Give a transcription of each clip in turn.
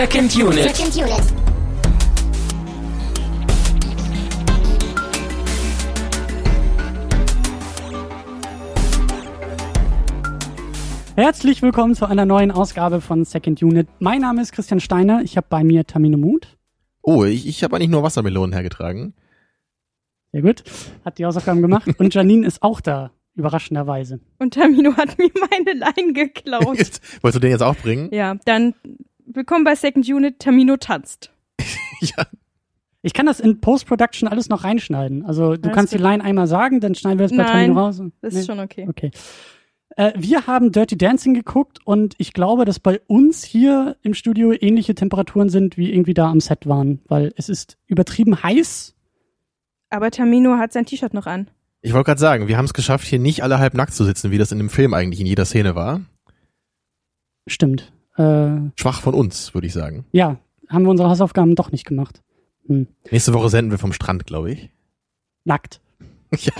Second Unit. Second Unit. Herzlich willkommen zu einer neuen Ausgabe von Second Unit. Mein Name ist Christian Steiner. Ich habe bei mir Tamino Mut. Oh, ich, ich habe eigentlich nur Wassermelonen hergetragen. Sehr gut. Hat die Hausaufgaben gemacht. Und Janine ist auch da, überraschenderweise. Und Tamino hat mir meine Line geklaut. Jetzt, wolltest du den jetzt auch bringen? ja, dann willkommen bei Second Unit. Tamino tanzt. Ja. Ich kann das in Post-Production alles noch reinschneiden. Also du Alles kannst die gut. Line einmal sagen, dann schneiden wir das bei Nein, Tamino raus. Das Nee? ist schon okay. Okay. Äh, wir haben Dirty Dancing geguckt und ich glaube, dass bei uns hier im Studio ähnliche Temperaturen sind, wie irgendwie da am Set waren, weil es ist übertrieben heiß. Aber Tamino hat sein T-Shirt noch an. Ich wollte gerade sagen, wir haben es geschafft, hier nicht alle halb nackt zu sitzen, wie das in dem Film eigentlich in jeder Szene war. Stimmt. Äh, Schwach von uns, würde ich sagen. ja, haben wir unsere Hausaufgaben doch nicht gemacht. Hm. Nächste Woche senden wir vom Strand, glaube ich. Nackt. Ja.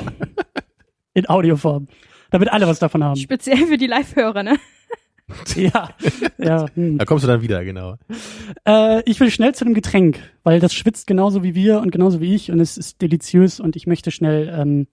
In Audioform. Damit alle was davon haben. Speziell für die Live-Hörer, ne? Ja. ja hm. Da kommst du dann wieder, genau. äh, ich will schnell zu dem Getränk, weil das schwitzt genauso wie wir und genauso wie ich und es ist deliziös und ich möchte schnell ähm,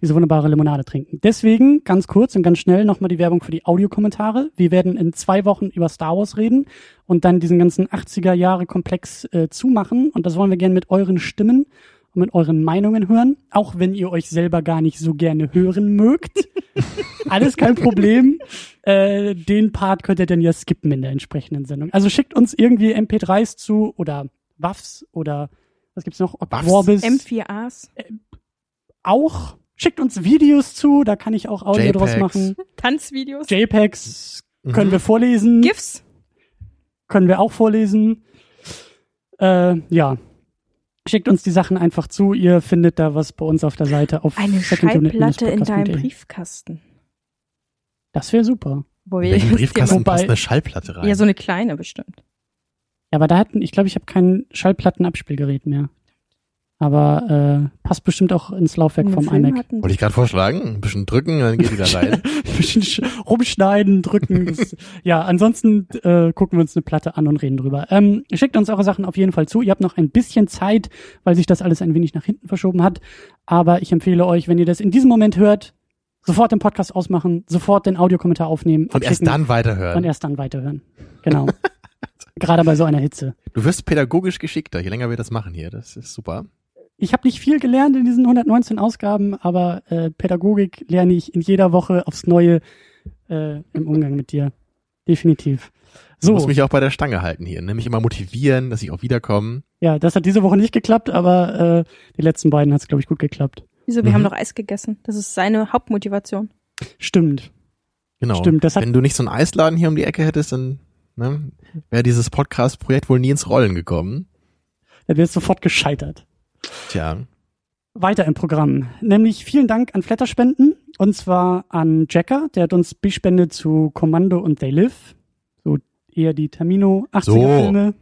diese wunderbare Limonade trinken. Deswegen ganz kurz und ganz schnell nochmal die Werbung für die Audiokommentare. Wir werden in zwei Wochen über Star Wars reden und dann diesen ganzen 80er Jahre Komplex äh, zumachen und das wollen wir gerne mit euren Stimmen und mit euren Meinungen hören, auch wenn ihr euch selber gar nicht so gerne hören mögt. Alles kein Problem. Äh, den Part könnt ihr dann ja skippen in der entsprechenden Sendung. Also schickt uns irgendwie MP3s zu oder WAFs oder was gibt's noch? Waffs? Orbis. M4As. auch. Schickt uns Videos zu, da kann ich auch Audio draus JPEGs. machen. Tanzvideos. JPEGs können Mhm. wir vorlesen. GIFs. können wir auch vorlesen. Äh, ja. Schickt uns die Sachen einfach zu. Ihr findet da was bei uns auf der Seite auf Eine Schallplatte in deinem. Briefkasten. Das wäre super. Wo In wir welchen Briefkasten Wobei- passt eine Schallplatte rein? Ja, so eine kleine bestimmt. Ja, aber da hatten, ich glaube, ich habe kein Schallplattenabspielgerät mehr. Aber äh, passt bestimmt auch ins Laufwerk vom Film iMac. hatten- Wollte ich gerade vorschlagen. Ein bisschen drücken, dann geht die da rein. Ein bisschen sch- rumschneiden, drücken. Das, ja, ansonsten äh, gucken wir uns eine Platte an und reden drüber. Ähm, schickt uns eure Sachen auf jeden Fall zu. Ihr habt noch ein bisschen Zeit, weil sich das alles ein wenig nach hinten verschoben hat. Aber ich empfehle euch, wenn ihr das in diesem Moment hört, sofort den Podcast ausmachen, sofort den Audiokommentar aufnehmen Und erst dann weiterhören. und erst dann weiterhören. Genau. Gerade bei so einer Hitze. Du wirst pädagogisch geschickter, je länger wir das machen hier. Das ist super. Ich habe nicht viel gelernt in diesen 119 Ausgaben, aber äh, Pädagogik lerne ich in jeder Woche aufs Neue äh, im Umgang mit dir. Definitiv. Du So, musst mich auch bei der Stange halten hier. Ne? Mich immer motivieren, dass ich auch wiederkomme. ja, das hat diese Woche nicht geklappt, aber äh, die letzten beiden hat es, glaube ich, gut geklappt. Wieso? Wir Mhm. haben noch Eis gegessen. Das ist seine Hauptmotivation. Stimmt. Genau. Stimmt, das hat- Wenn du nicht so einen Eisladen hier um die Ecke hättest, dann ne, wäre dieses Podcast-Projekt wohl nie ins Rollen gekommen. Da wäre es sofort gescheitert. Tja. Weiter im Programm. Nämlich vielen Dank an Flatterspenden. Und zwar an Jacker, der hat uns bespendet zu Kommando und They Live. So eher die Termino 80er Filme.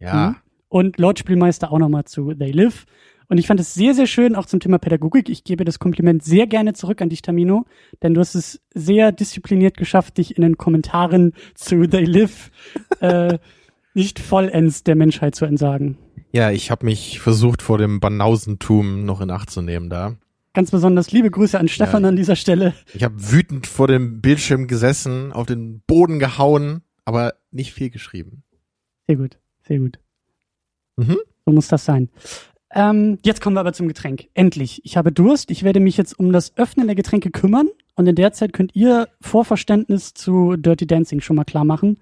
Ja. Mhm. Und Lord Spielmeister auch nochmal zu They Live. Und ich fand es sehr, sehr schön, auch zum Thema Pädagogik. Ich gebe das Kompliment sehr gerne zurück an dich, Tamino, denn du hast es sehr diszipliniert geschafft, dich in den Kommentaren zu They Live äh, nicht vollends der Menschheit zu entsagen. Ja, ich habe mich versucht, vor dem Banausentum noch in Acht zu nehmen da. Ganz besonders liebe Grüße an Stefan Ja. an dieser Stelle. Ich habe wütend vor dem Bildschirm gesessen, auf den Boden gehauen, aber nicht viel geschrieben. Sehr gut, sehr gut. Mhm. So muss das sein. Ähm, jetzt kommen wir aber zum Getränk. Endlich. Ich habe Durst. Ich werde mich jetzt um das Öffnen der Getränke kümmern. Und in der Zeit könnt ihr Vorverständnis zu Dirty Dancing schon mal klar machen.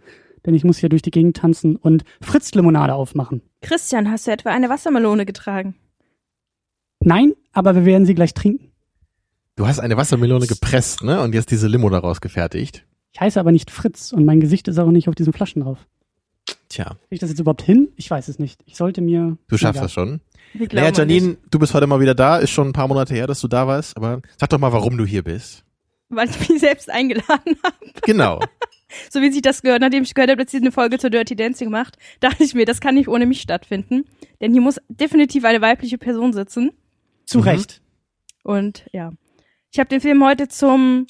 Denn ich muss hier durch die Gegend tanzen und Fritz-Limonade aufmachen. Christian, hast du etwa eine Wassermelone getragen? Nein, aber wir werden sie gleich trinken. Du hast eine Wassermelone gepresst, ne? Und jetzt diese Limo daraus gefertigt. Ich heiße aber nicht Fritz und mein Gesicht ist auch nicht auf diesen Flaschen drauf. Tja, Krieg ich das jetzt überhaupt hin? Ich weiß es nicht. Ich sollte mir. du schaffst das schon. Naja, Janine, nicht, du bist heute mal wieder da. Ist schon ein paar Monate her, dass du da warst. Aber sag doch mal, warum du hier bist. Weil ich mich selbst eingeladen habe. Genau. So wie sich das gehört, nachdem ich gehört habe, dass sie eine Folge zu Dirty Dancing macht, dachte ich mir, das kann nicht ohne mich stattfinden. Denn hier muss definitiv eine weibliche Person sitzen. Zu Mhm. Recht. Und ja. Ich habe den Film heute zum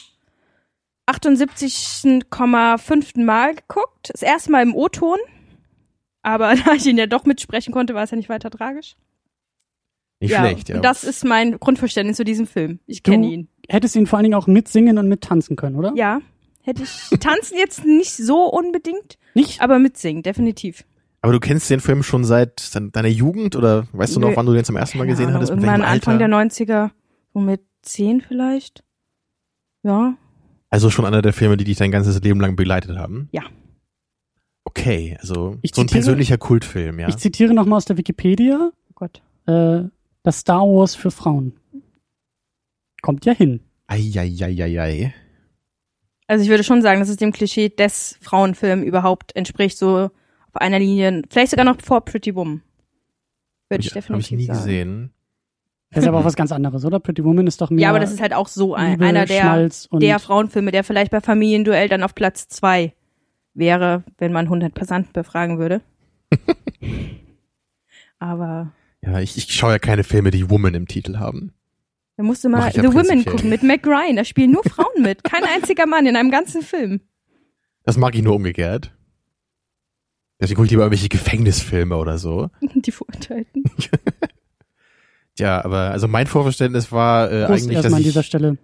78,5. Mal geguckt. Das erste Mal im O-Ton. Aber da ich ihn ja doch mitsprechen konnte, war es ja nicht weiter tragisch. Nicht ja, schlecht, ja. Und das ist mein Grundverständnis zu diesem Film. Ich kenne ihn. Hättest ihn vor allen Dingen auch mitsingen und mittanzen können, oder? Ja. Hätte ich tanzen jetzt nicht so unbedingt, Nicht? aber mitsingen, definitiv. Aber du kennst den Film schon seit dein- deiner Jugend oder weißt du noch, Nö. wann du den zum ersten Mal Keine gesehen Ahnung, hattest? Mit Irgendwann Anfang der 90er, so mit zehn vielleicht. Ja. Also schon einer der Filme, die dich dein ganzes Leben lang begleitet haben? Ja. Okay, also Ich so ein zitiere- persönlicher Kultfilm, ja. Ich zitiere nochmal aus der Wikipedia, Oh Gott. äh, das Star Wars für Frauen. Kommt ja hin. Eieieiei. Also ich würde schon sagen, dass es dem Klischee des Frauenfilms überhaupt entspricht, so auf einer Linie, vielleicht sogar noch vor Pretty Woman. Würde ich, Habe ich definitiv nie sagen. gesehen. Das ist aber auch was ganz anderes, oder? Pretty Woman ist doch mehr Ja, aber das ist halt auch so ein, Liebe, einer der, der Frauenfilme, der vielleicht bei Familienduell dann auf Platz zwei wäre, wenn man 100 Passanten befragen würde. aber Ja, ich, ich schaue ja keine Filme, die Woman im Titel haben. Da musst du mal ich The Women gucken mit Mac Ryan. Da spielen nur Frauen mit. Kein einziger Mann in einem ganzen Film. Das mag ich nur umgekehrt. Deswegen gucke ich lieber irgendwelche Gefängnisfilme oder so. Die Verurteilten. Ja, aber also mein Vorverständnis war äh, Prost eigentlich, dass an ich dieser Stelle.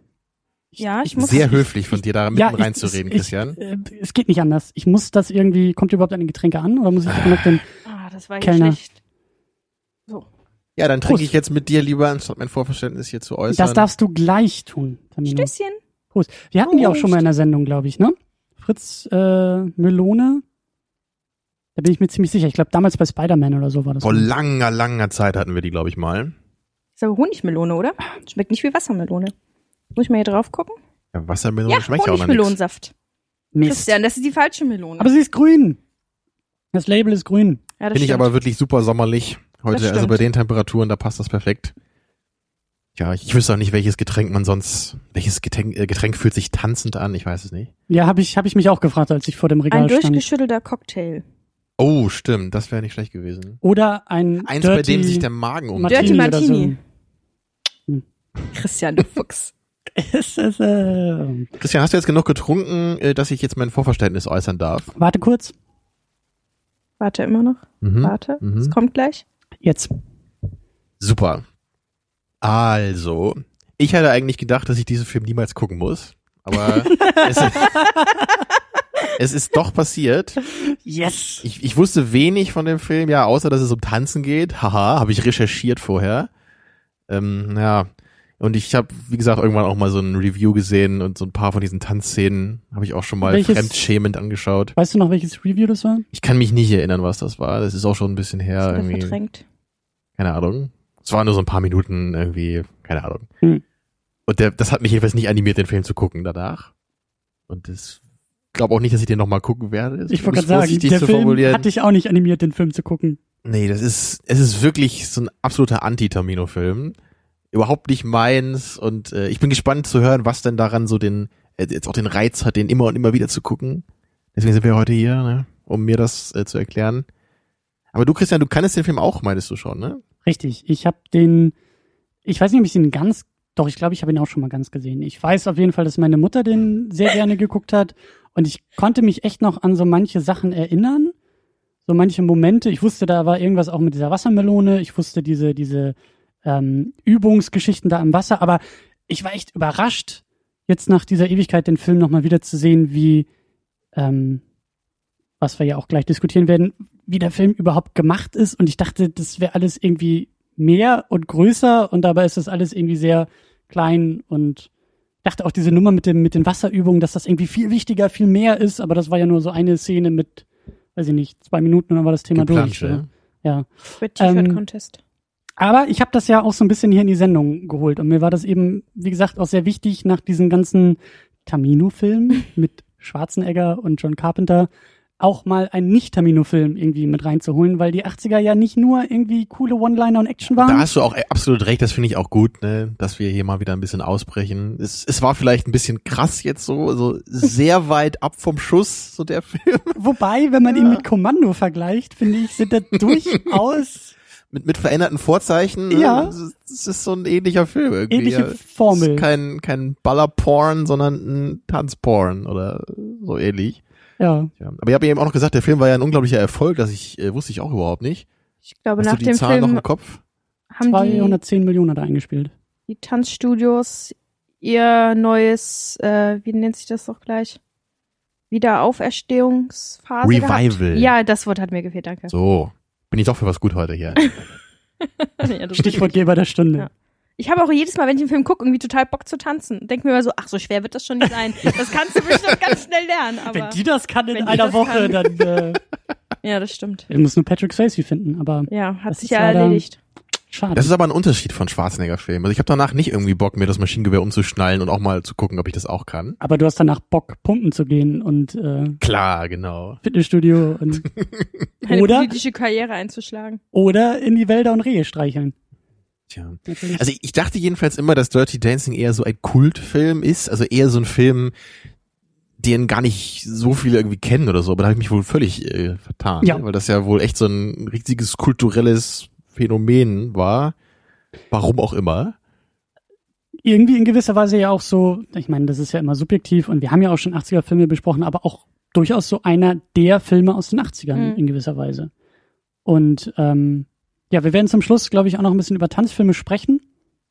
Ja, ich muss. sehr höflich von dir da mitten Ja, ich- reinzureden, ich, Christian. Ich, äh, es geht nicht anders. Ich muss das irgendwie, kommt überhaupt an die Getränke an oder muss ich noch den, Ah, das war Kellner. schlecht. Ja, dann trinke Prost. ich jetzt mit dir lieber, anstatt mein Vorverständnis hier zu äußern. das darfst du gleich tun. Tamino. Stößchen. Prost. Wir hatten die auch Prost. schon mal in der Sendung, glaube ich, ne? Fritz äh, Melone. Da bin ich mir ziemlich sicher. Ich glaube, damals bei Spider-Man oder so war das. Vor langer, langer Zeit hatten wir die, glaube ich, mal. Ist aber Honigmelone, oder? Schmeckt nicht wie Wassermelone. Muss ich mal hier drauf gucken? Ja, Wassermelone Ja, schmeckt ja auch. Honigmelonensaft. Mist. Christian, das ist die falsche Melone. Aber sie ist grün. Das Label ist grün. ja, das Finde ich aber wirklich super sommerlich. Heute, also bei den Temperaturen, da passt das perfekt. Ja, ich, ich wüsste auch nicht, welches Getränk man sonst, welches Getränk, äh, Getränk fühlt sich tanzend an, ich weiß es nicht. Ja, habe ich, hab ich mich auch gefragt, als ich vor dem Ein Regal stand. durchgeschüttelter Cocktail. Oh, stimmt, das wäre nicht schlecht gewesen. Oder ein Eins, Dirty bei dem sich der Magen um. Dirty Martini Martini. Hm. Christian, du Fuchs. Es äh, Christian, hast du jetzt genug getrunken, äh, dass ich jetzt mein Vorverständnis äußern darf? warte kurz. Warte immer noch. Mhm. Warte. Mhm. Es kommt gleich. Jetzt. Super. Also, ich hatte eigentlich gedacht, dass ich diesen Film niemals gucken muss, aber es, es ist doch passiert. Yes. Ich, ich wusste wenig von dem Film, ja, außer dass es um Tanzen geht. Haha, habe ich recherchiert vorher. Ähm, ja, und ich habe, wie gesagt, irgendwann auch mal so ein Review gesehen und so ein paar von diesen Tanzszenen habe ich auch schon mal Welches- fremdschämend angeschaut. Weißt du noch, welches Review das war? Ich kann mich nicht erinnern, was das war. Das ist auch schon ein bisschen her. Ist irgendwie. verdrängt. Keine Ahnung. Es waren nur so ein paar Minuten irgendwie, keine Ahnung. Hm. Und der, das hat mich jedenfalls nicht animiert, den Film zu gucken danach. Und das glaube auch nicht, dass ich den nochmal gucken werde. Ich wollte gerade sagen, der Film formulieren. hat dich auch nicht animiert, den Film zu gucken. Nee, das ist, es ist wirklich so ein absoluter Anti-Tamino-Film. Überhaupt nicht meins. Und äh, ich bin gespannt zu hören, was denn daran so den, äh, jetzt auch den Reiz hat, den immer und immer wieder zu gucken. Deswegen sind wir heute hier, ne, um mir das äh, zu erklären. Aber du, Christian, du kannst den Film auch, meintest du schon, ne? Richtig. Ich habe den, ich weiß nicht, ob ich den ganz, doch, ich glaube, ich habe ihn auch schon mal ganz gesehen. Ich weiß auf jeden Fall, dass meine Mutter den sehr gerne geguckt hat. Und ich konnte mich echt noch an so manche Sachen erinnern. So manche Momente. Ich wusste, da war irgendwas auch mit dieser Wassermelone. Ich wusste diese, diese ähm, Übungsgeschichten da am Wasser. Aber ich war echt überrascht, jetzt nach dieser Ewigkeit den Film nochmal wieder zu sehen, wie, ähm, was wir ja auch gleich diskutieren werden, wie der Film überhaupt gemacht ist. Und ich dachte, das wäre alles irgendwie mehr und größer und dabei ist das alles irgendwie sehr klein und dachte auch diese Nummer mit dem mit den Wasserübungen, dass das irgendwie viel wichtiger, viel mehr ist, aber das war ja nur so eine Szene mit, weiß ich nicht, zwei Minuten und dann war das Thema durch. Geplansche. So. Ja. Red T-Shirt Ähm, Contest. Aber ich habe das ja auch so ein bisschen hier in die Sendung geholt und mir war das eben, wie gesagt, auch sehr wichtig nach diesen ganzen Tamino-Filmen mit Schwarzenegger und John Carpenter auch mal einen Nicht-Tamino-Film irgendwie mit reinzuholen, weil die 80er ja nicht nur irgendwie coole One-Liner und Action waren. Da hast du auch absolut recht, das finde ich auch gut, ne, dass wir hier mal wieder ein bisschen ausbrechen. Es, es war vielleicht ein bisschen krass jetzt so, so sehr weit ab vom Schuss, so der Film. Wobei, wenn man ihn mit Kommando vergleicht, finde ich, sind da durchaus Mit, mit veränderten Vorzeichen. Ja. Es ist- so ein ähnlicher Film irgendwie. ähnliche ja. Es Formel. ist kein, kein Ballerporn, sondern ein Tanzporn oder so ähnlich. Ja. Ja. Aber ihr habt eben auch noch gesagt, der Film war ja ein unglaublicher Erfolg, das ich, äh, wusste ich auch überhaupt nicht. Ich glaube, Hast nach du die dem Zahlen noch Film im Kopf? haben die, 210 Millionen hat er eingespielt. die Tanzstudios ihr neues, äh, wie nennt sich das doch gleich? Wiederauferstehungsphase Revival. Gehabt. Ja, das Wort hat mir gefehlt, danke. So. Bin ich doch für was gut heute hier. Ja, Stichwortgeber der Stunde. Ja. Ich habe auch jedes Mal, wenn ich einen Film gucke, irgendwie total Bock zu tanzen. Denk mir immer so, ach, so schwer wird das schon nicht sein. Das kannst du bestimmt ganz schnell lernen, aber. Wenn die das kann in einer Woche, kann. dann äh, ja, das stimmt. ich muss nur Patrick Swayze finden, aber Ja, hat Das sich ist ja erledigt. schade. Das ist aber ein Unterschied von Schwarzenegger-Filmen. Also ich habe danach nicht irgendwie Bock, mir das Maschinengewehr umzuschnallen und auch mal zu gucken, ob ich das auch kann. aber du hast danach Bock, pumpen zu gehen und äh, Klar, genau. Fitnessstudio und Eine Oder? politische Karriere einzuschlagen. oder in die Wälder und Rehe streicheln. Tja. Natürlich. Also ich dachte jedenfalls immer, dass Dirty Dancing eher so ein Kultfilm ist, also eher so ein Film, den gar nicht so viele irgendwie kennen oder so, aber da habe ich mich wohl völlig äh, vertan, Ja. ne? weil das ja wohl echt so ein richtiges kulturelles Phänomen war. Warum auch immer. irgendwie in gewisser Weise ja auch so, ich meine, das ist ja immer subjektiv und wir haben ja auch schon 80er Filme besprochen, aber auch durchaus so einer der Filme aus den 80ern Mhm. in gewisser Weise. Und ähm, ja, wir werden zum Schluss, glaube ich, auch noch ein bisschen über Tanzfilme sprechen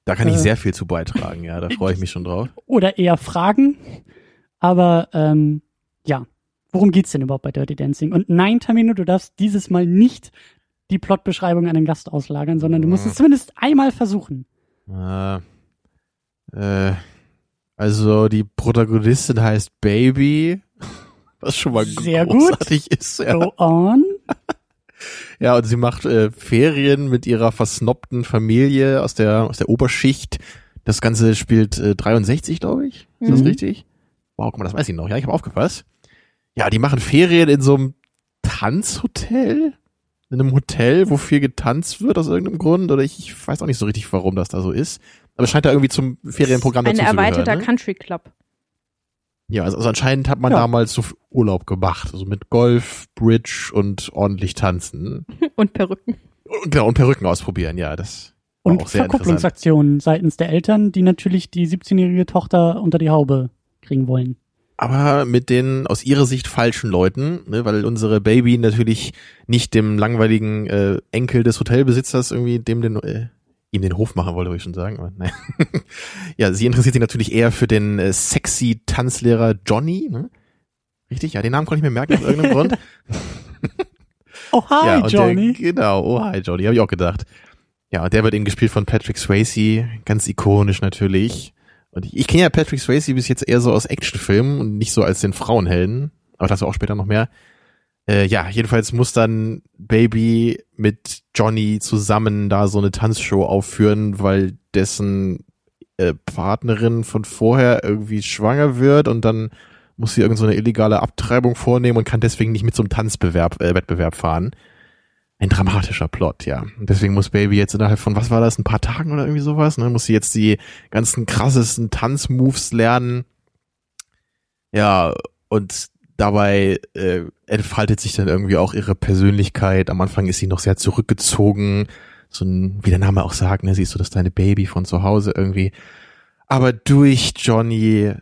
Da kann ich Äh. sehr viel zu beitragen, ja, da freue ich mich schon drauf. oder eher Fragen. Aber ähm, ja, worum geht's denn überhaupt bei Dirty Dancing? Und nein, Tamino, du darfst dieses Mal nicht die Plotbeschreibung an den Gast auslagern, sondern du musst Mhm. es zumindest einmal versuchen. Äh, äh, also die Protagonistin heißt Baby, was schon mal Sehr gut. großartig ist. Ja. Go on. Ja, und sie macht äh, Ferien mit ihrer versnobten Familie aus der aus der Oberschicht. Das Ganze spielt äh, 63, glaube ich. Ist das Mhm. richtig? Wow, guck mal, das weiß ich noch. Ja, ich habe aufgepasst. Ja, die machen Ferien in so einem Tanzhotel. In einem Hotel, wo viel getanzt wird aus irgendeinem Grund. Oder ich, ich weiß auch nicht so richtig, warum das da so ist. Aber es scheint da irgendwie zum Ferienprogramm Ein dazu zu erweiterter gehören. Ne? Country Club. Ja, also, also anscheinend hat man Ja. damals so Urlaub gemacht. Also mit Golf, Bridge und ordentlich tanzen. Und Perücken. Und, genau, und Perücken ausprobieren, ja, das Und auch sehr. Verkupplungsaktionen seitens der Eltern, die natürlich die 17-jährige Tochter unter die Haube kriegen wollen. Aber mit den aus ihrer Sicht falschen Leuten, ne, weil unsere Baby natürlich nicht dem langweiligen äh, Enkel des Hotelbesitzers irgendwie dem den äh, ihm den Hof machen wollte, wollte ich schon sagen. Aber nein. ja, sie interessiert sich natürlich eher für den äh, sexy Tanzlehrer Johnny. Ne? Richtig, ja, den Namen konnte ich mir merken aus irgendeinem Grund. Oh, hi, ja, Johnny. Der, genau, oh hi Johnny, habe ich auch gedacht. Ja, und der wird eben gespielt von Patrick Swayze, ganz ikonisch natürlich. Und ich, ich kenne ja Patrick Swayze bis jetzt eher so aus Actionfilmen und nicht so als den Frauenhelden, aber dazu auch später noch mehr. Äh, ja, jedenfalls muss dann Baby mit Johnny zusammen da so eine Tanzshow aufführen, weil dessen äh, Partnerin von vorher irgendwie schwanger wird und dann muss sie irgend so eine illegale Abtreibung vornehmen und kann deswegen nicht mit einem Tanzbewerb, äh, Wettbewerb fahren. Ein dramatischer Plot, ja. Und deswegen muss Baby jetzt innerhalb von, was war das, ein paar Tagen oder irgendwie sowas, ne, muss sie jetzt die ganzen krassesten Tanzmoves lernen. Ja, und dabei äh, entfaltet sich dann irgendwie auch ihre Persönlichkeit. Am Anfang ist sie noch sehr zurückgezogen, so ein, wie der Name auch sagt, ne, siehst du das deine Baby von zu Hause irgendwie. Aber durch Johnny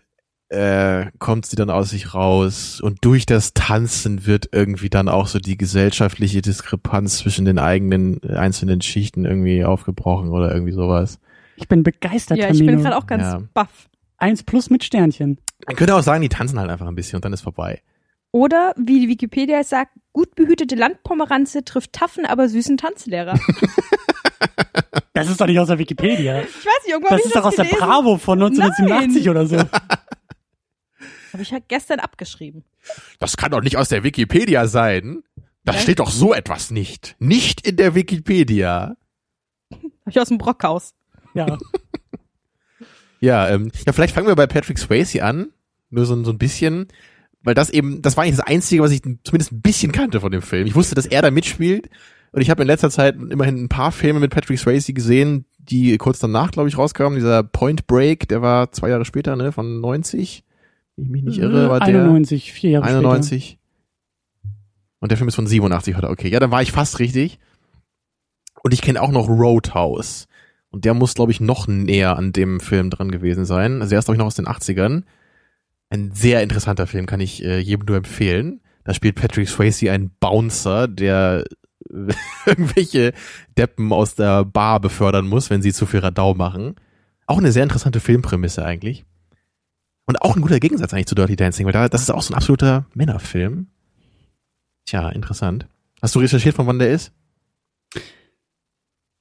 äh, kommt sie dann aus sich raus und durch das Tanzen wird irgendwie dann auch so die gesellschaftliche Diskrepanz zwischen den eigenen einzelnen Schichten irgendwie aufgebrochen oder irgendwie sowas. Ich bin begeistert, Ja, ich Tamino. bin gerade auch ganz Ja. baff. Eins plus mit Sternchen. Man könnte auch sagen, die tanzen halt einfach ein bisschen und dann ist vorbei. Oder, wie die Wikipedia es sagt, gut behütete Landpomeranze trifft taffen, aber süßen Tanzlehrer. Das ist doch nicht aus der Wikipedia. Ich weiß nicht, irgendwann hab Das ich ist doch aus der gelesen. Bravo von 1987 Nein. oder so. Habe ich halt gestern abgeschrieben. Das kann doch nicht aus der Wikipedia sein. Da Ja. steht doch so etwas nicht. Nicht in der Wikipedia. Habe ich aus dem Brockhaus. Ja. Ja, ähm, ja, vielleicht fangen wir bei Patrick Swayze an. Nur so, so ein bisschen. Weil das eben, das war eigentlich das Einzige, was ich zumindest ein bisschen kannte von dem Film. Ich wusste, dass er da mitspielt. Und ich habe in letzter Zeit immerhin ein paar Filme mit Patrick Swayze gesehen, die kurz danach, glaube ich, rauskamen. Dieser Point Break, der war zwei Jahre später, ne, von 90. Wenn ich mich nicht irre, war der 91, vier Jahre 91. Und der Film ist von 87, oder? Okay, ja, dann war ich fast richtig. Und ich kenne auch noch Roadhouse. Und der muss, glaube ich, noch näher an dem Film dran gewesen sein. Also er ist, glaube ich, noch aus den 80ern. Ein sehr interessanter Film, kann ich äh, jedem nur empfehlen. Da spielt Patrick Swayze einen Bouncer, der äh, irgendwelche Deppen aus der Bar befördern muss, wenn sie zu viel Radau machen. Auch eine sehr interessante Filmprämisse eigentlich. Und auch ein guter Gegensatz eigentlich zu Dirty Dancing, weil da, das ist auch so ein absoluter Männerfilm. Tja, interessant. Hast du recherchiert, von wann der ist?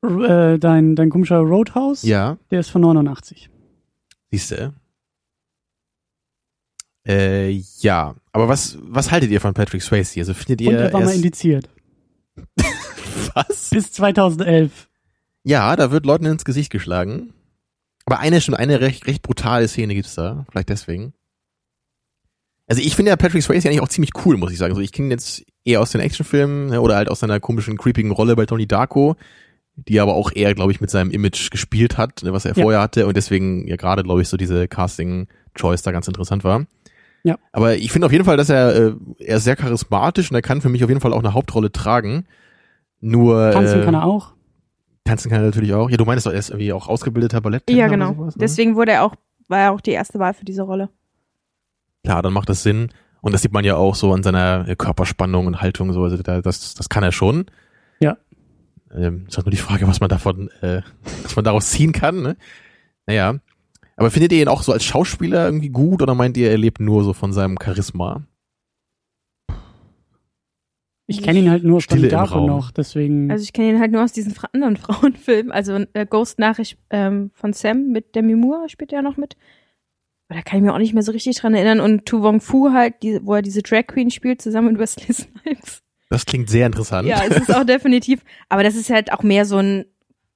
Äh, dein, dein komischer Roadhouse, Ja. der ist von 89. Siehste. Äh, ja. Aber was, was haltet ihr von Patrick Swayze? Also findet Und ihr er war mal indiziert. was? Bis 2011. Ja, da wird Leuten ins Gesicht geschlagen. Aber eine schon eine recht, recht brutale Szene gibt's da. Vielleicht deswegen. Also ich finde ja Patrick Swayze eigentlich auch ziemlich cool, muss ich sagen. Also ich kenne ihn jetzt eher aus den Actionfilmen ne, oder halt aus seiner komischen, creepigen Rolle bei Tony Darko, die er aber auch eher, glaube ich, mit seinem Image gespielt hat, ne, was er Ja. vorher hatte und deswegen ja gerade, glaube ich, so diese Casting-Choice da ganz interessant war. Ja. Aber ich finde auf jeden Fall, dass er, äh, er ist sehr charismatisch und er kann für mich auf jeden Fall auch eine Hauptrolle tragen. Nur Tanzen äh, kann er auch. Tanzen kann er natürlich auch. Ja, du meinst doch, er ist irgendwie auch ausgebildeter Ballett. Ja, genau. sowas, ne? Deswegen wurde er auch, war er auch die erste Wahl für diese Rolle. Klar, dann macht das Sinn. Und das sieht man ja auch so an seiner Körperspannung und Haltung so. Also da, das, das kann er schon. Ja. Ähm, ist halt nur die Frage, was man davon, äh, was man daraus ziehen kann. Ne? Naja. Aber findet ihr ihn auch so als Schauspieler irgendwie gut oder meint ihr, er lebt nur so von seinem Charisma? Ich kenne ihn halt nur von Stille im Darko Raum. noch, deswegen. Also ich kenne ihn halt nur aus diesen anderen Frauenfilmen. Also äh, Ghost-Nachricht ähm, von Sam mit Demi Moore spielt er ja noch mit. Aber da kann ich mir auch nicht mehr so richtig dran erinnern. Und Tu Wong Fu halt, die, wo er diese Drag Queen spielt, zusammen mit Wesley Snipes. Das klingt sehr interessant. Ja, es ist auch definitiv. Aber das ist halt auch mehr so ein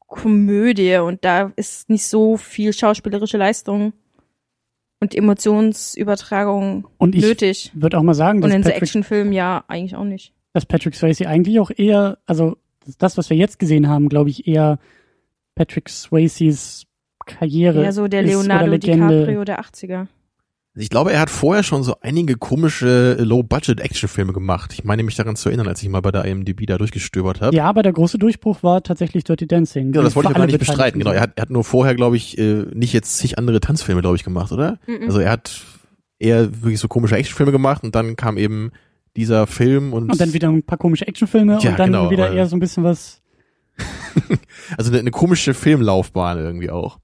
Komödie und da ist nicht so viel schauspielerische Leistung und Emotionsübertragung und ich nötig. würde auch mal sagen, Und dass in so Patrick, Actionfilmen ja eigentlich auch nicht. dass Patrick Swayze eigentlich auch eher, also das, was wir jetzt gesehen haben, glaube ich, eher Patrick Swayzes Karriere Ja, so der ist oder Leonardo Legende. DiCaprio der 80er. Ich glaube, er hat vorher schon so einige komische Low-Budget-Action-Filme gemacht. Ich meine mich daran zu erinnern, als ich mal bei der IMDb da durchgestöbert habe. Ja, aber der große Durchbruch war tatsächlich Dirty Dancing. Genau, das wollte ich alle nicht bestreiten. Genau, er hat, er hat nur vorher, glaube ich, äh, nicht jetzt zig andere Tanzfilme, glaube ich, gemacht, oder? Mhm. Also er hat eher wirklich so komische Actionfilme gemacht und dann kam eben dieser Film und, Und dann wieder ein paar komische Actionfilme Tja, und dann genau, wieder aber- eher so ein bisschen was. also eine, eine komische Filmlaufbahn irgendwie auch.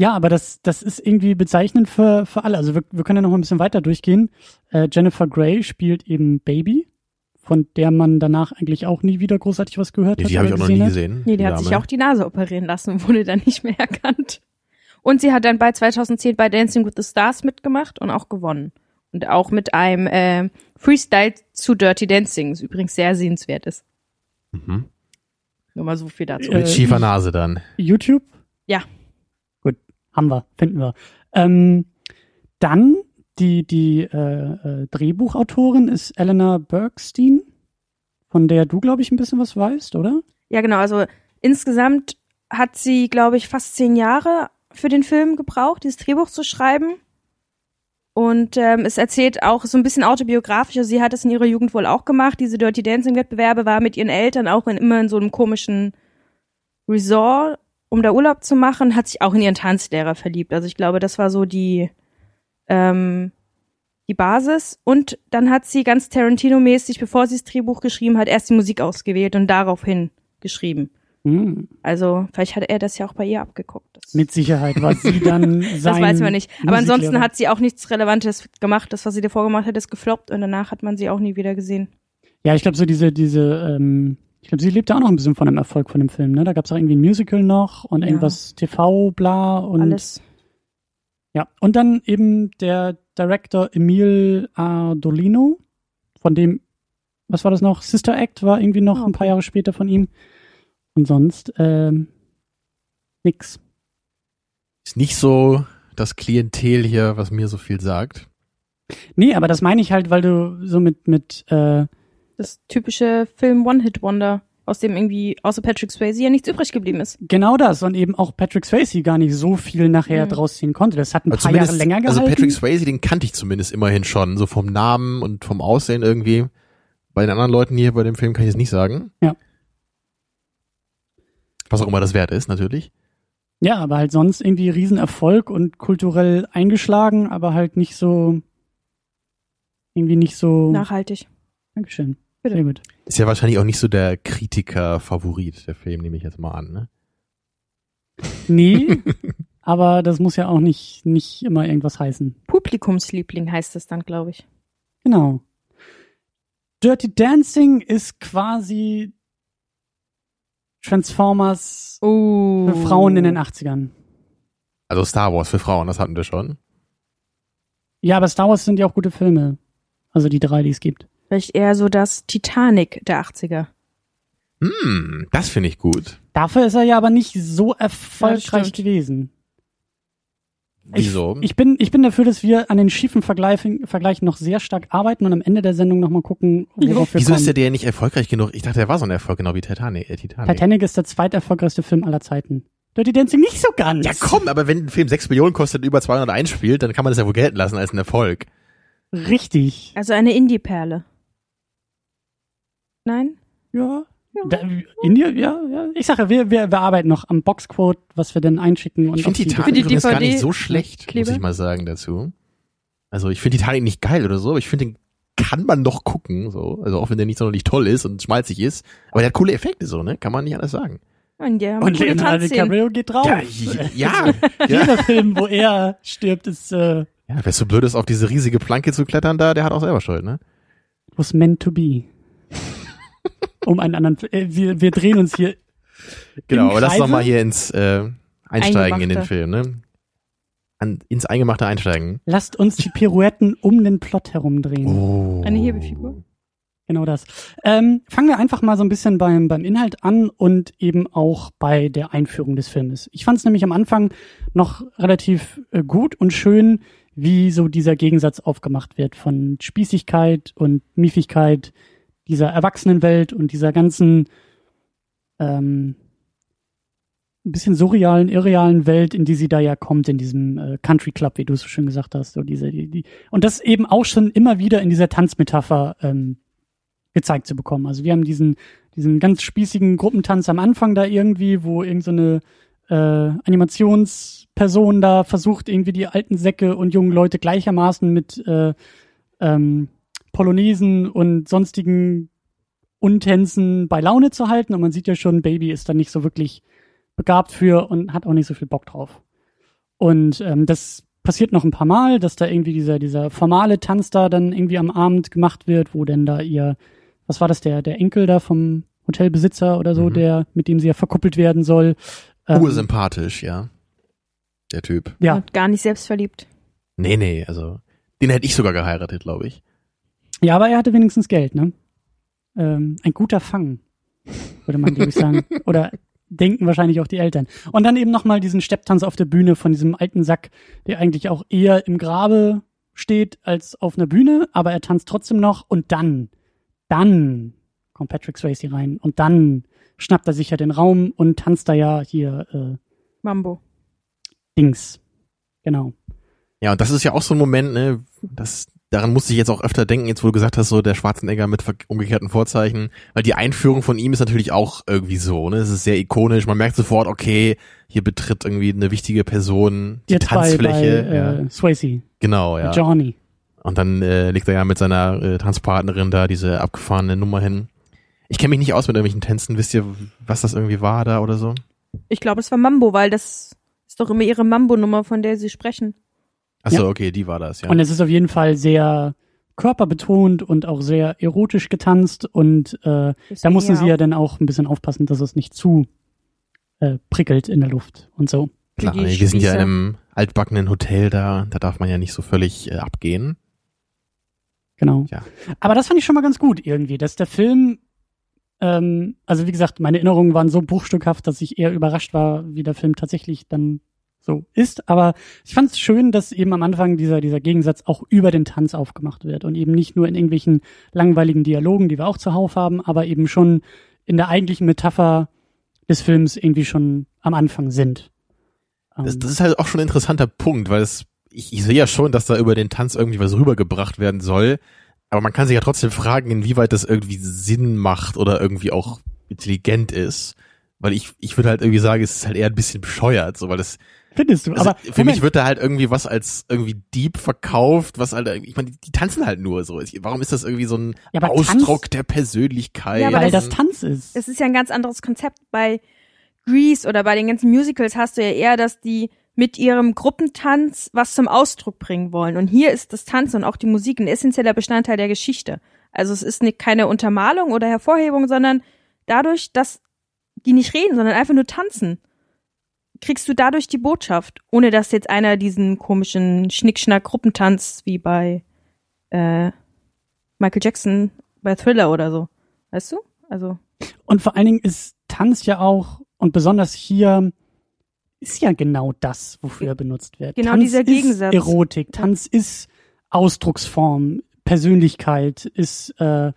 Ja, aber das, das ist irgendwie bezeichnend für, für alle. Also wir, wir können ja noch mal ein bisschen weiter durchgehen. Äh, Jennifer Grey spielt eben Baby, von der man danach eigentlich auch nie wieder großartig was gehört Nee, hat. die habe ich auch noch nie hat. gesehen. Nee, die hat Dame. sich auch die Nase operieren lassen und wurde dann nicht mehr erkannt. Und sie hat dann bei 2010 bei Dancing with the Stars mitgemacht und auch gewonnen. Und auch mit einem äh, Freestyle zu Dirty Dancing, das übrigens sehr sehenswert ist. Mhm. Nur mal so viel dazu. Äh, Mit schiefer Nase dann. YouTube? Ja. Haben wir, finden wir. Ähm, dann die, die äh, äh, Drehbuchautorin ist Eleanor Bergstein, von der du, glaube ich, ein bisschen was weißt, oder? Ja, genau. Also insgesamt hat sie, glaube ich, fast zehn Jahre für den Film gebraucht, dieses Drehbuch zu schreiben. Und ähm, es erzählt auch so ein bisschen autobiografisch. Also sie hat es in ihrer Jugend wohl auch gemacht. Diese Dirty Dancing Wettbewerbe war mit ihren Eltern auch in, immer in so einem komischen Resort, um da Urlaub zu machen, hat sich auch in ihren Tanzlehrer verliebt. Also ich glaube, das war so die ähm, die Basis. Und dann hat sie ganz Tarantino-mäßig, bevor sie das Drehbuch geschrieben hat, erst die Musik ausgewählt und daraufhin geschrieben. Hm, Also vielleicht hat er das ja auch bei ihr abgeguckt. Das, mit Sicherheit war sie dann sein das weiß man nicht. Aber ansonsten hat sie auch nichts Relevantes gemacht. Das, was sie davor gemacht hat, ist gefloppt und danach hat man sie auch nie wieder gesehen. Ja, ich glaube, so diese, diese, ähm, ich glaube, sie lebt ja auch noch ein bisschen von dem Erfolg von dem Film, ne? Da gab es auch irgendwie ein Musical noch und Ja. irgendwas TV, bla und Alles. ja. Und dann eben der Director Emil Ardolino, von dem, was war das noch? Sister Act war irgendwie noch Ah, ein paar. Jahre später von ihm. Und sonst, ähm, nix. Ist nicht so das Klientel hier, was mir so viel sagt. Nee, aber das meine ich halt, weil du so mit, mit, äh, Das typische Film One-Hit-Wonder, aus dem irgendwie außer Patrick Swayze ja nichts übrig geblieben ist. genau das und eben auch Patrick Swayze gar nicht so viel nachher Mhm. draus ziehen konnte. Das hat ein Also paar Jahre länger gehalten. also Patrick Swayze, den kannte ich zumindest immerhin schon, so vom Namen und vom Aussehen irgendwie. Bei den anderen Leuten hier bei dem Film kann ich es nicht sagen. Ja. Was auch immer das wert ist, natürlich. Ja, aber halt sonst irgendwie Riesenerfolg und kulturell eingeschlagen, aber halt nicht so irgendwie nicht so. Nachhaltig. Dankeschön. Bitte. Sehr gut. Ist ja wahrscheinlich auch nicht so der Kritiker-Favorit, der Film, nehme ich jetzt mal an, ne? Nee, aber das muss ja auch nicht, nicht immer irgendwas heißen. Publikumsliebling heißt es dann, glaube ich. Genau. Dirty Dancing ist quasi Transformers Oh. für Frauen in den 80ern. Also Star Wars für Frauen, das hatten wir schon. Ja, aber Star Wars sind ja auch gute Filme. Also die drei, die es gibt. Vielleicht eher so das Titanic der 80er. Hm, das finde ich gut. Dafür ist er ja aber nicht so erfolgreich gewesen. Wieso? Ich, ich, bin, ich bin dafür, dass wir an den schiefen Vergleichen, Vergleichen noch sehr stark arbeiten und am Ende der Sendung nochmal gucken, worauf wir Wieso ist kommen. der der nicht erfolgreich genug? Ich dachte, der war so ein Erfolg, genau wie Titanic. Äh, Titanic. Titanic ist der zweiterfolgreichste Film aller Zeiten. Dirty Dancing nicht so ganz. Ja komm, aber wenn ein Film 6 Millionen kostet und über 200 einspielt, dann kann man das ja wohl gelten lassen als ein Erfolg. Richtig. Also eine Indie-Perle. Nein? Ja. Ja. Da, India, ja, ja. Ich sage, wir, wir, wir arbeiten noch am Boxquote, was wir denn einschicken und Ich finde die- die übrigens gar DVD nicht so schlecht, Kleber? muss ich mal sagen dazu. Also ich finde Titanic nicht geil oder so, aber ich finde den kann man doch gucken, so. Also auch wenn der nicht sonderlich toll ist und schmalzig ist. Aber der hat coole Effekte so, ne? Kann man nicht alles sagen. Und, ja, Und Leonardo. DiCaprio geht drauf. Ja, ja, ja. Jeder Film, wo er stirbt, ist äh, Ja, wer so blöd ist, auf diese riesige Planke zu klettern da, der hat auch selber Schuld, ne? was meant to be. Um einen anderen. Äh, wir, wir drehen uns hier. Genau, aber lass doch mal hier ins äh, Einsteigen in den Eingemachte. Film, ne? An, ins Eingemachte einsteigen. Lasst uns die Pirouetten um den Plot herumdrehen. Oh. Eine Hebefigur? Genau das. Ähm, fangen wir einfach mal so ein bisschen beim, beim Inhalt an und eben auch bei der Einführung des Filmes. Ich fand es nämlich am Anfang noch relativ äh, gut und schön, wie so dieser Gegensatz aufgemacht wird von Spießigkeit und Miefigkeit dieser Erwachsenenwelt und dieser ganzen ähm, ein bisschen surrealen, irrealen Welt, in die sie da ja kommt, in diesem äh, Country Club, wie du es so schön gesagt hast. So diese, die, die, und das eben auch schon immer wieder in dieser Tanzmetapher ähm, gezeigt zu bekommen. Also wir haben diesen, diesen ganz spießigen Gruppentanz am Anfang da irgendwie, wo irgend so äh, Animationsperson da versucht, irgendwie die alten Säcke und jungen Leute gleichermaßen mit äh, ähm, Polonesen und sonstigen Untänzen bei Laune zu halten. Und man sieht ja schon, Baby ist da nicht so wirklich begabt für und hat auch nicht so viel Bock drauf. Und ähm, das passiert noch ein paar Mal, dass da irgendwie dieser, dieser formale Tanz da dann irgendwie am Abend gemacht wird, wo denn da ihr, was war das, der, der Enkel da vom Hotelbesitzer oder so, Mhm. der, mit dem sie ja verkuppelt werden soll. Ähm, Ursympathisch, ja. Der Typ. ja, Und gar nicht selbstverliebt. Nee, nee, also den hätte ich sogar geheiratet, glaube ich. Ja, aber er hatte wenigstens Geld, ne? Ähm, ein guter Fang, würde man glaube ich sagen. Oder denken wahrscheinlich auch die Eltern. Und dann eben nochmal diesen Stepptanz auf der Bühne von diesem alten Sack, der eigentlich auch eher im Grabe steht als auf einer Bühne, aber er tanzt trotzdem noch und dann, dann kommt Patrick Swayze rein und dann schnappt er sich ja den Raum und tanzt da ja hier äh, Mambo. Dings. Genau. Ja, und das ist ja auch so ein Moment, ne, das, daran musste ich jetzt auch öfter denken, jetzt wo du gesagt hast, so der Schwarzenegger mit umgekehrten Vorzeichen, weil die Einführung von ihm ist natürlich auch irgendwie so, ne, es ist sehr ikonisch, man merkt sofort, okay, hier betritt irgendwie eine wichtige Person die Jetzt bei, bei Tanzfläche, äh, ja, Swayze, genau, ja. Johnny. Und dann äh, legt er ja mit seiner äh, Tanzpartnerin da diese abgefahrene Nummer hin. Ich kenne mich nicht aus mit irgendwelchen Tänzen, wisst ihr, was das irgendwie war da oder so? Ich glaube, es war Mambo, weil das ist doch immer ihre Mambo-Nummer, von der sie sprechen. Achso, Ja. okay, die war das, ja. Und es ist auf jeden Fall sehr körperbetont und auch sehr erotisch getanzt und äh, da mussten sie ja dann auch ein bisschen aufpassen, dass es nicht zu äh, prickelt in der Luft und so. Klar, wir sind ja in Spieße. einem altbackenen Hotel da, da darf man ja nicht so völlig äh, abgehen. Genau. Ja. Aber das fand ich schon mal ganz gut irgendwie, dass der Film, ähm, also wie gesagt, meine Erinnerungen waren so bruchstückhaft, dass ich eher überrascht war, wie der Film tatsächlich dann so ist. Aber ich fand es schön, dass eben am Anfang dieser, dieser Gegensatz auch über den Tanz aufgemacht wird und eben nicht nur in irgendwelchen langweiligen Dialogen, die wir auch zuhauf haben, aber eben schon in der eigentlichen Metapher des Films irgendwie schon am Anfang sind. Das, Ähm, das ist halt auch schon ein interessanter Punkt, weil es, ich, ich sehe ja schon, dass da über den Tanz irgendwie was rübergebracht werden soll. Aber man kann sich ja trotzdem fragen, inwieweit das irgendwie Sinn macht oder irgendwie auch intelligent ist. Weil ich, ich würde halt irgendwie sagen, es ist halt eher ein bisschen bescheuert, so, weil das, Findest du? Also aber für mich wird da halt irgendwie was als irgendwie Dieb verkauft, was halt, ich meine, die, die tanzen halt nur so. Warum ist das irgendwie so ein Ja, Ausdruck Tanz- der Persönlichkeit? Ja, weil das- das Tanz ist. Es ist ja ein ganz anderes Konzept. Bei Grease oder bei den ganzen Musicals hast du ja eher, dass die mit ihrem Gruppentanz was zum Ausdruck bringen wollen. Und hier ist das Tanzen und auch die Musik ein essentieller Bestandteil der Geschichte. Also es ist nicht keine Untermalung oder Hervorhebung, sondern dadurch, dass die nicht reden, sondern einfach nur tanzen, kriegst du dadurch die Botschaft, ohne dass jetzt einer diesen komischen Schnickschnack-Gruppentanz wie bei äh, Michael Jackson bei Thriller oder so. Weißt du? Also. Und vor allen Dingen ist Tanz ja auch, und besonders hier, ist ja genau das, wofür er benutzt wird. Genau Tanz dieser ist Gegensatz. Erotik, Tanz ist Ausdrucksform, Persönlichkeit, ist äh,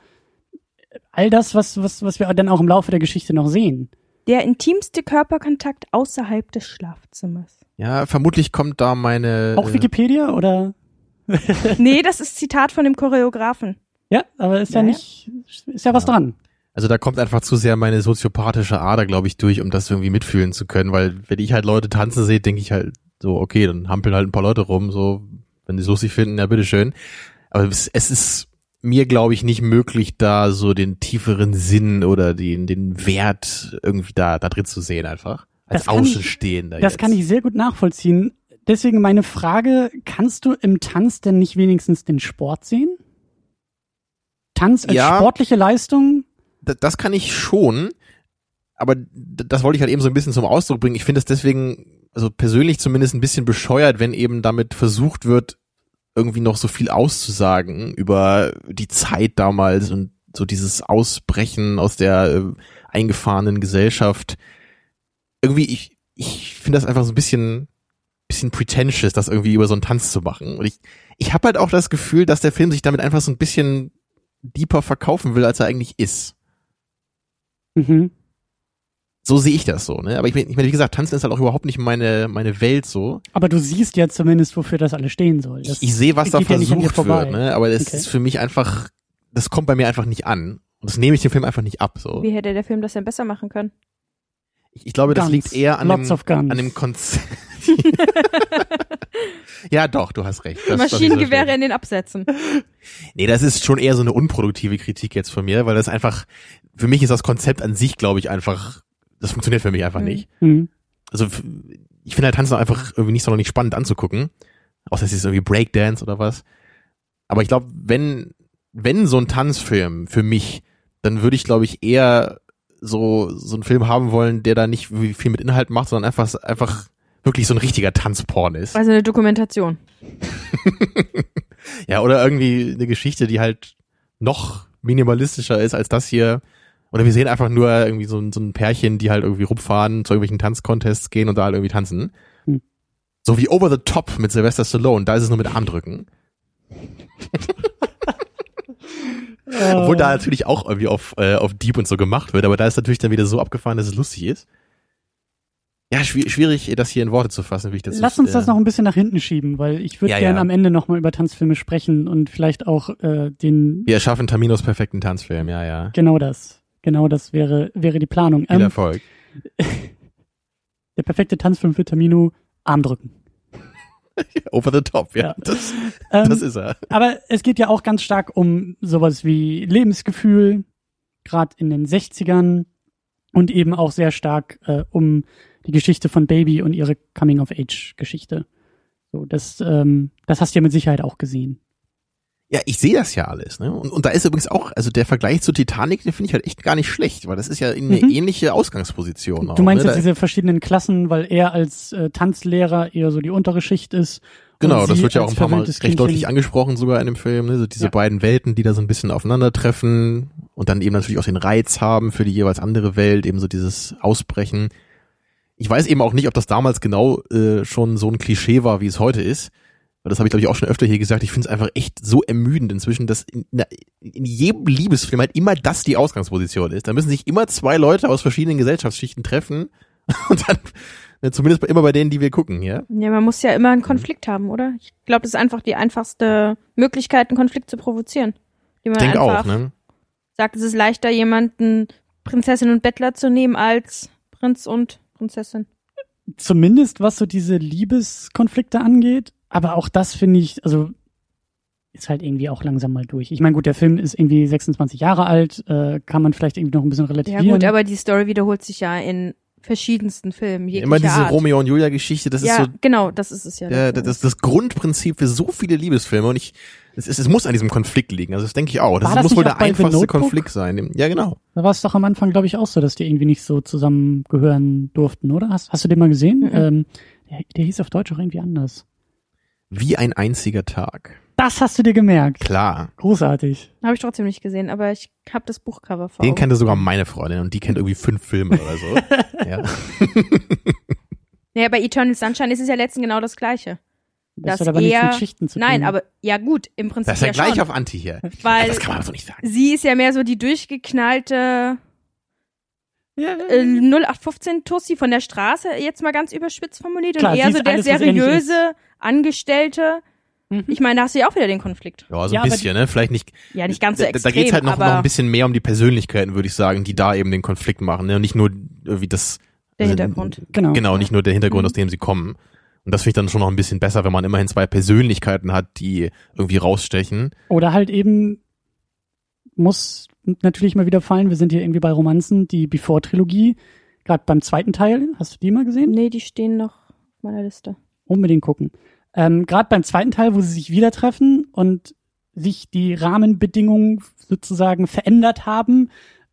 all das, was, was, was wir dann auch im Laufe der Geschichte noch sehen. Der intimste Körperkontakt außerhalb des Schlafzimmers. Ja, vermutlich kommt da meine. Auch äh, Wikipedia oder? nee, das ist Zitat von dem Choreografen. Ja, aber ist ja, Ja, nicht, ist ja was dran. Also da kommt einfach zu sehr meine soziopathische Ader, glaube ich, durch, um das irgendwie mitfühlen zu können, weil wenn ich halt Leute tanzen sehe, denke ich halt so, okay, dann hampeln halt ein paar Leute rum, so, wenn die es lustig finden, ja, bitteschön. Aber es, es ist mir, glaube ich, nicht möglich, da so den tieferen Sinn oder den, den Wert irgendwie da, da drin zu sehen einfach. Als Das kann ich- Außenstehender. Das jetzt. kann ich sehr gut nachvollziehen. Deswegen meine Frage, kannst du im Tanz denn nicht wenigstens den Sport sehen? Tanz als Ja. sportliche Leistung? Da- das kann ich schon, aber das wollte ich halt eben so ein bisschen zum Ausdruck bringen. Ich finde es deswegen, also persönlich zumindest ein bisschen bescheuert, wenn eben damit versucht wird, irgendwie noch so viel auszusagen über die Zeit damals und so dieses Ausbrechen aus der äh, eingefahrenen Gesellschaft. Irgendwie, ich, ich finde das einfach so ein bisschen, bisschen pretentious, das irgendwie über so einen Tanz zu machen. Und ich, ich habe halt auch das Gefühl, dass der Film sich damit einfach so ein bisschen deeper verkaufen will, als er eigentlich ist. Mhm. So sehe ich das so, ne? Aber ich meine, ich meine, wie gesagt, Tanzen ist halt auch überhaupt nicht meine, meine Welt so. Aber du siehst ja zumindest, wofür das alles stehen soll. Das Ich, ich sehe, was da ja versucht vorbei. wird, ne? Aber es Okay. ist für mich einfach, das kommt bei mir einfach nicht an. Und das nehme ich dem Film einfach nicht ab, so. Wie hätte der Film das denn besser machen können? Ich, ich glaube, das Guns. liegt eher an Lots dem, an dem Konzept. ja, doch, du hast recht. Das- das Maschinengewehre in den Absätzen. Nee, das ist schon eher so eine unproduktive Kritik jetzt von mir, weil das einfach, für mich ist das Konzept an sich, glaube ich, einfach, das funktioniert für mich einfach Mhm. nicht. Mhm. also ich finde halt Tanzen einfach irgendwie nicht sonderlich spannend anzugucken. Außer es ist irgendwie Breakdance oder was. Aber ich glaube, wenn, wenn so ein Tanzfilm für mich, dann würde ich, glaube ich, eher so, so einen Film haben wollen, der da nicht wie viel mit Inhalt macht, sondern einfach, einfach wirklich so ein richtiger Tanzporn ist. Also eine Dokumentation. Ja, oder irgendwie eine Geschichte, die halt noch minimalistischer ist als das hier. Oder wir sehen einfach nur irgendwie so, ein- so ein Pärchen, die halt irgendwie rumfahren, zu irgendwelchen Tanzcontests gehen und da halt irgendwie tanzen. Hm. So wie Over the Top mit Sylvester Stallone, da ist es nur mit Armdrücken. Obwohl da natürlich auch irgendwie auf, äh, auf Deep und so gemacht wird, aber da ist natürlich dann wieder so abgefahren, dass es lustig ist. Ja, schwi- schwierig, das hier in Worte zu fassen, wie ich das Lass uns äh, das noch ein bisschen nach hinten schieben, weil ich würde Ja, gern ja. am Ende nochmal über Tanzfilme sprechen und vielleicht auch äh, den Wir erschaffen Taminos perfekten Tanzfilm, ja, ja. genau das. Genau das wäre wäre die Planung. Viel Ähm, Erfolg. der perfekte Tanzfilm für Tamino, Armdrücken. Over the top, ja. Ja. Das, Ähm, das ist er. Aber es geht ja auch ganz stark um sowas wie Lebensgefühl, gerade in den 60ern und eben auch sehr stark äh, um die Geschichte von Baby und ihre Coming-of-Age-Geschichte. So, das, ähm, das hast du ja mit Sicherheit auch gesehen. Ja, ich sehe das ja alles, ne? Und, und da ist übrigens auch, also der Vergleich zu Titanic, den finde ich halt echt gar nicht schlecht, weil das ist ja eine Mhm. ähnliche Ausgangsposition. auch, Du meinst ne? jetzt Da- diese verschiedenen Klassen, weil er als äh, Tanzlehrer eher so die untere Schicht ist. Genau, das wird ja auch ein paar Mal recht Kindchen- deutlich angesprochen, sogar in dem Film, ne? So diese Ja. beiden Welten, die da so ein bisschen aufeinandertreffen und dann eben natürlich auch den Reiz haben für die jeweils andere Welt, eben so dieses Ausbrechen. Ich weiß eben auch nicht, ob das damals genau äh, schon so ein Klischee war, wie es heute ist. Weil das habe ich, glaube ich, auch schon öfter hier gesagt. Ich finde es einfach echt so ermüdend inzwischen, dass in, in, in jedem Liebesfilm halt immer das die Ausgangsposition ist. Da müssen sich immer zwei Leute aus verschiedenen Gesellschaftsschichten treffen und dann, ne, zumindest bei, immer bei denen, die wir gucken, ja. Ja, man muss ja immer einen Konflikt haben, oder? Ich glaube, das ist einfach die einfachste Möglichkeit, einen Konflikt zu provozieren. Die man Ich denke einfach auch, ne? sagt, es ist leichter, jemanden Prinzessin und Bettler zu nehmen als Prinz und Prinzessin. zumindest was so diese Liebeskonflikte angeht. Aber auch das finde ich, also ist halt irgendwie auch langsam mal durch. Ich meine, gut, der Film ist irgendwie 26 Jahre alt, äh, kann man vielleicht irgendwie noch ein bisschen Ja relativieren. gut, aber die Story wiederholt sich ja in verschiedensten Filmen. Immer diese Art. Romeo und Julia Geschichte, das ja, ist so genau, das ist es ja. der, das, das, das Grundprinzip für so viele Liebesfilme und ich, es, es, es muss an diesem Konflikt liegen. Also das denke ich auch. Das das muss wohl der einfachste Notebook? Konflikt sein. Ja, genau. Da war es doch am Anfang, glaube ich, auch so, dass die irgendwie nicht so zusammengehören durften, oder? Hast, hast du den mal gesehen? Mhm. Ähm, der, der hieß auf Deutsch auch irgendwie anders. Wie ein einziger Tag. Das hast du dir gemerkt. Klar. Großartig. Habe ich trotzdem nicht gesehen, aber ich habe das Buchcover vor. Den Augen. kannte sogar meine Freundin und die kennt irgendwie fünf Filme oder so. ja. Ja, bei Eternal Sunshine ist es ja letztens genau das Gleiche. Das, Das hat aber nichts eher- mit Schichten zu Nein, tun. aber ja gut, im Prinzip Das ist ja, ja gleich schon. auf Anti hier. Weil das kann man so nicht sagen. sie ist ja mehr so die durchgeknallte Ja, äh, 0815 Tussi von der Straße, jetzt mal ganz überspitzt formuliert, Klar, und eher so der seriöse Angestellte. Mhm. Ich meine, da hast du ja auch wieder den Konflikt. Ja, so Ja, ein bisschen, ne? Vielleicht nicht. Ja, nicht ganz so da, extrem, da geht's halt noch, aber noch ein bisschen mehr um die Persönlichkeiten, würde ich sagen, die da eben den Konflikt machen. Ne? Und nicht nur irgendwie das. der also, Hintergrund. genau. Genau, nicht nur der Hintergrund, Mhm. aus dem sie kommen. Und das finde ich dann schon noch ein bisschen besser, wenn man immerhin zwei Persönlichkeiten hat, die irgendwie rausstechen. Oder halt eben muss natürlich mal wieder fallen, wir sind hier irgendwie bei Romanzen, die Before-Trilogie, gerade beim zweiten Teil, hast du die mal gesehen? Nee, die stehen noch auf meiner Liste. Unbedingt gucken. Ähm, gerade beim zweiten Teil, wo sie sich wieder treffen und sich die Rahmenbedingungen sozusagen verändert haben,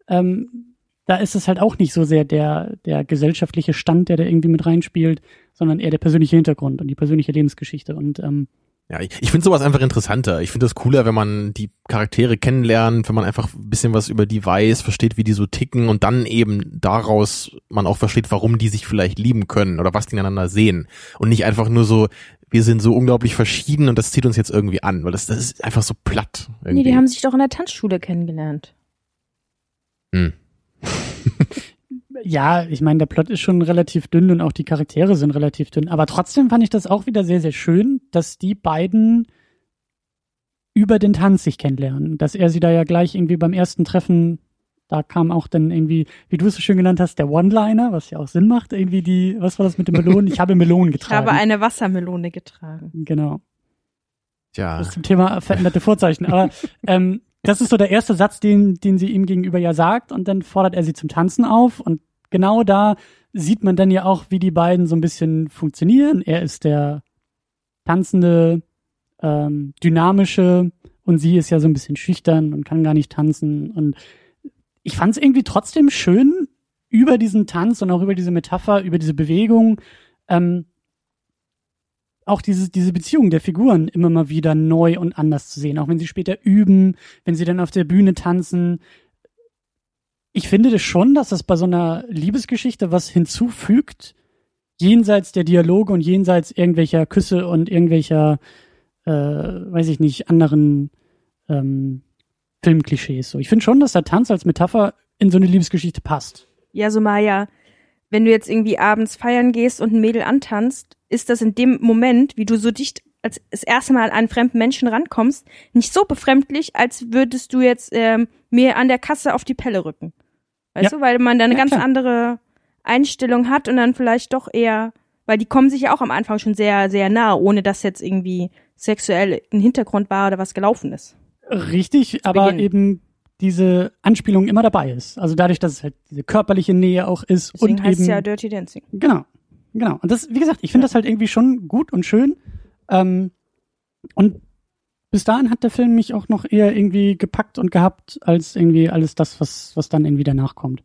ähm, da ist es halt auch nicht so sehr der, der gesellschaftliche Stand, der da irgendwie mit reinspielt, sondern eher der persönliche Hintergrund und die persönliche Lebensgeschichte. Und ähm, Ja, ich, ich finde sowas einfach interessanter. Ich finde das cooler, wenn man die Charaktere kennenlernt, wenn man einfach ein bisschen was über die weiß, versteht, wie die so ticken und dann eben daraus man auch versteht, warum die sich vielleicht lieben können oder was die ineinander sehen. Und nicht einfach nur so, wir sind so unglaublich verschieden und das zieht uns jetzt irgendwie an, weil das, das ist einfach so platt. Irgendwie. Nee, die haben sich doch in der Tanzschule kennengelernt. hm. ja, ich meine, der Plot ist schon relativ dünn und auch die Charaktere sind relativ dünn. Aber trotzdem fand ich das auch wieder sehr, sehr schön, dass die beiden über den Tanz sich kennenlernen. Dass er sie da ja gleich irgendwie beim ersten Treffen, da kam auch dann irgendwie, wie du es so schön genannt hast, der One-Liner, was ja auch Sinn macht, irgendwie die, was war das mit den Melonen? Ich habe Melonen Ich getragen. habe eine Wassermelone getragen. genau. Tja. Das zum Thema veränderte Vorzeichen. Aber ähm, das ist so der erste Satz, den, den sie ihm gegenüber ja sagt und dann fordert er sie zum Tanzen auf und genau da sieht man dann ja auch, wie die beiden so ein bisschen funktionieren. Er ist der tanzende, ähm, dynamische und sie ist ja so ein bisschen schüchtern und kann gar nicht tanzen und ich fand es irgendwie trotzdem schön, über diesen Tanz und auch über diese Metapher, über diese Bewegung, ähm, auch diese, diese Beziehung der Figuren immer mal wieder neu und anders zu sehen, auch wenn sie später üben, wenn sie dann auf der Bühne tanzen. Ich finde das schon, dass das bei so einer Liebesgeschichte was hinzufügt, jenseits der Dialoge und jenseits irgendwelcher Küsse und irgendwelcher, äh, weiß ich nicht, anderen ähm, Filmklischees. So, ich finde schon, dass der Tanz als Metapher in so eine Liebesgeschichte passt. Ja, so Maja, wenn du jetzt irgendwie abends feiern gehst und ein Mädel antanzt, ist das in dem Moment, wie du so dicht als das erste Mal an einen fremden Menschen rankommst, nicht so befremdlich, als würdest du jetzt ähm, mir an der Kasse auf die Pelle rücken. Weißt Ja. du, weil man da eine Ja, ganz klar. andere Einstellung hat und dann vielleicht doch eher, weil die kommen sich ja auch am Anfang schon sehr, sehr nah, ohne dass jetzt irgendwie sexuell ein Hintergrund war oder was gelaufen ist. Richtig, aber eben diese Anspielung immer dabei ist. Also dadurch, dass es halt diese körperliche Nähe auch ist Deswegen und heißt eben es ja Dirty Dancing. Genau, genau. Und das, wie gesagt, ich finde das halt irgendwie schon gut und schön. Ähm, und bis dahin hat der Film mich auch noch eher irgendwie gepackt und gehabt, als irgendwie alles das, was, was dann irgendwie danach kommt.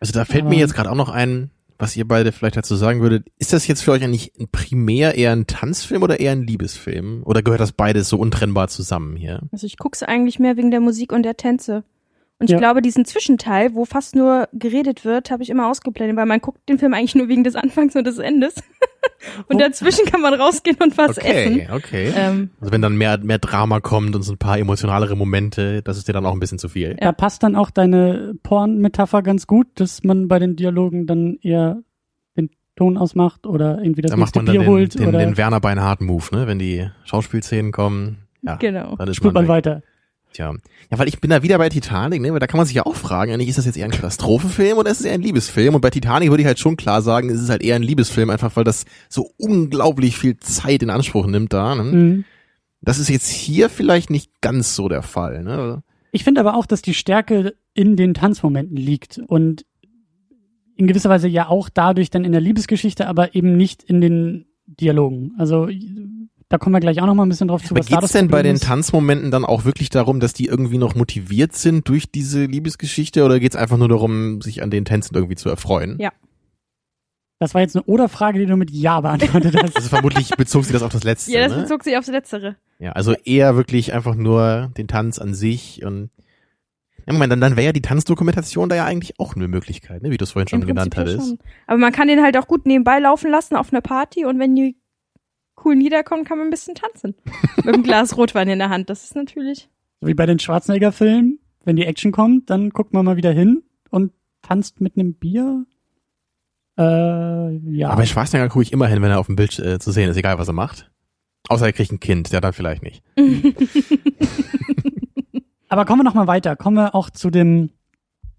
Also da fällt Aber- mir jetzt gerade auch noch ein, was ihr beide vielleicht dazu sagen würdet. Ist das jetzt für euch eigentlich ein primär eher ein Tanzfilm oder eher ein Liebesfilm? Oder gehört das beides so untrennbar zusammen hier? Also ich guck's eigentlich mehr wegen der Musik und der Tänze. Und ich Ja. glaube, diesen Zwischenteil, wo fast nur geredet wird, habe ich immer ausgeblendet, weil man guckt den Film eigentlich nur wegen des Anfangs und des Endes. und Oh. dazwischen kann man rausgehen und was okay, essen. okay. Ähm, Also wenn dann mehr, mehr Drama kommt und so ein paar emotionalere Momente, das ist dir dann auch ein bisschen zu viel. Ja. Da passt dann auch deine Porn-Metapher ganz gut, dass man bei den Dialogen dann eher den Ton ausmacht oder irgendwie das Da macht nächste man dann Bier den, holt den, oder den Werner Beinhardt Move, ne? Wenn die Schauspielszenen kommen, ja, genau. dann ist man man weiter. Tja. Ja, weil ich bin da wieder bei Titanic, ne? Weil da kann man sich ja auch fragen, eigentlich ist das jetzt eher ein Katastrophenfilm oder ist es eher ein Liebesfilm? Und bei Titanic würde ich halt schon klar sagen, es ist halt eher ein Liebesfilm, einfach weil das so unglaublich viel Zeit in Anspruch nimmt da. Ne? Mhm. Das ist jetzt hier vielleicht nicht ganz so der Fall, ne? Ich finde aber auch, dass die Stärke in den Tanzmomenten liegt und in gewisser Weise ja auch dadurch dann in der Liebesgeschichte, aber eben nicht in den Dialogen. Also da kommen wir gleich auch noch mal ein bisschen drauf zu. Aber Was da geht's das denn bei den. Tanzmomenten dann auch wirklich darum, dass die irgendwie noch motiviert sind durch diese Liebesgeschichte oder geht's einfach nur darum, sich an den Tänzen irgendwie zu erfreuen? Ja. Das war jetzt eine Oder-Frage, die du mit Ja beantwortet hast. Also vermutlich bezog sie das auf das letzte, Ja, das ne? bezog sich aufs Letztere. Ja, also eher wirklich einfach nur den Tanz an sich und ja, Moment, dann, dann wäre ja die Tanzdokumentation da ja eigentlich auch eine Möglichkeit, ne, wie du es vorhin schon Im genannt Prinzip ja hattest. schon. Aber man kann den halt auch gut nebenbei laufen lassen auf einer Party und wenn die cool niederkommen, kann man ein bisschen tanzen. Mit einem Glas Rotwein in der Hand. Das ist natürlich. So wie bei den Schwarzenegger-Filmen, wenn die Action kommt, dann guckt man mal wieder hin und tanzt mit einem Bier. Äh, ja. Aber bei Schwarzenegger gucke ich immer hin, wenn er auf dem Bild äh, zu sehen ist, egal was er macht. Außer er kriegt ein Kind, der dann vielleicht nicht. Aber kommen wir noch mal weiter. Kommen wir auch zu dem,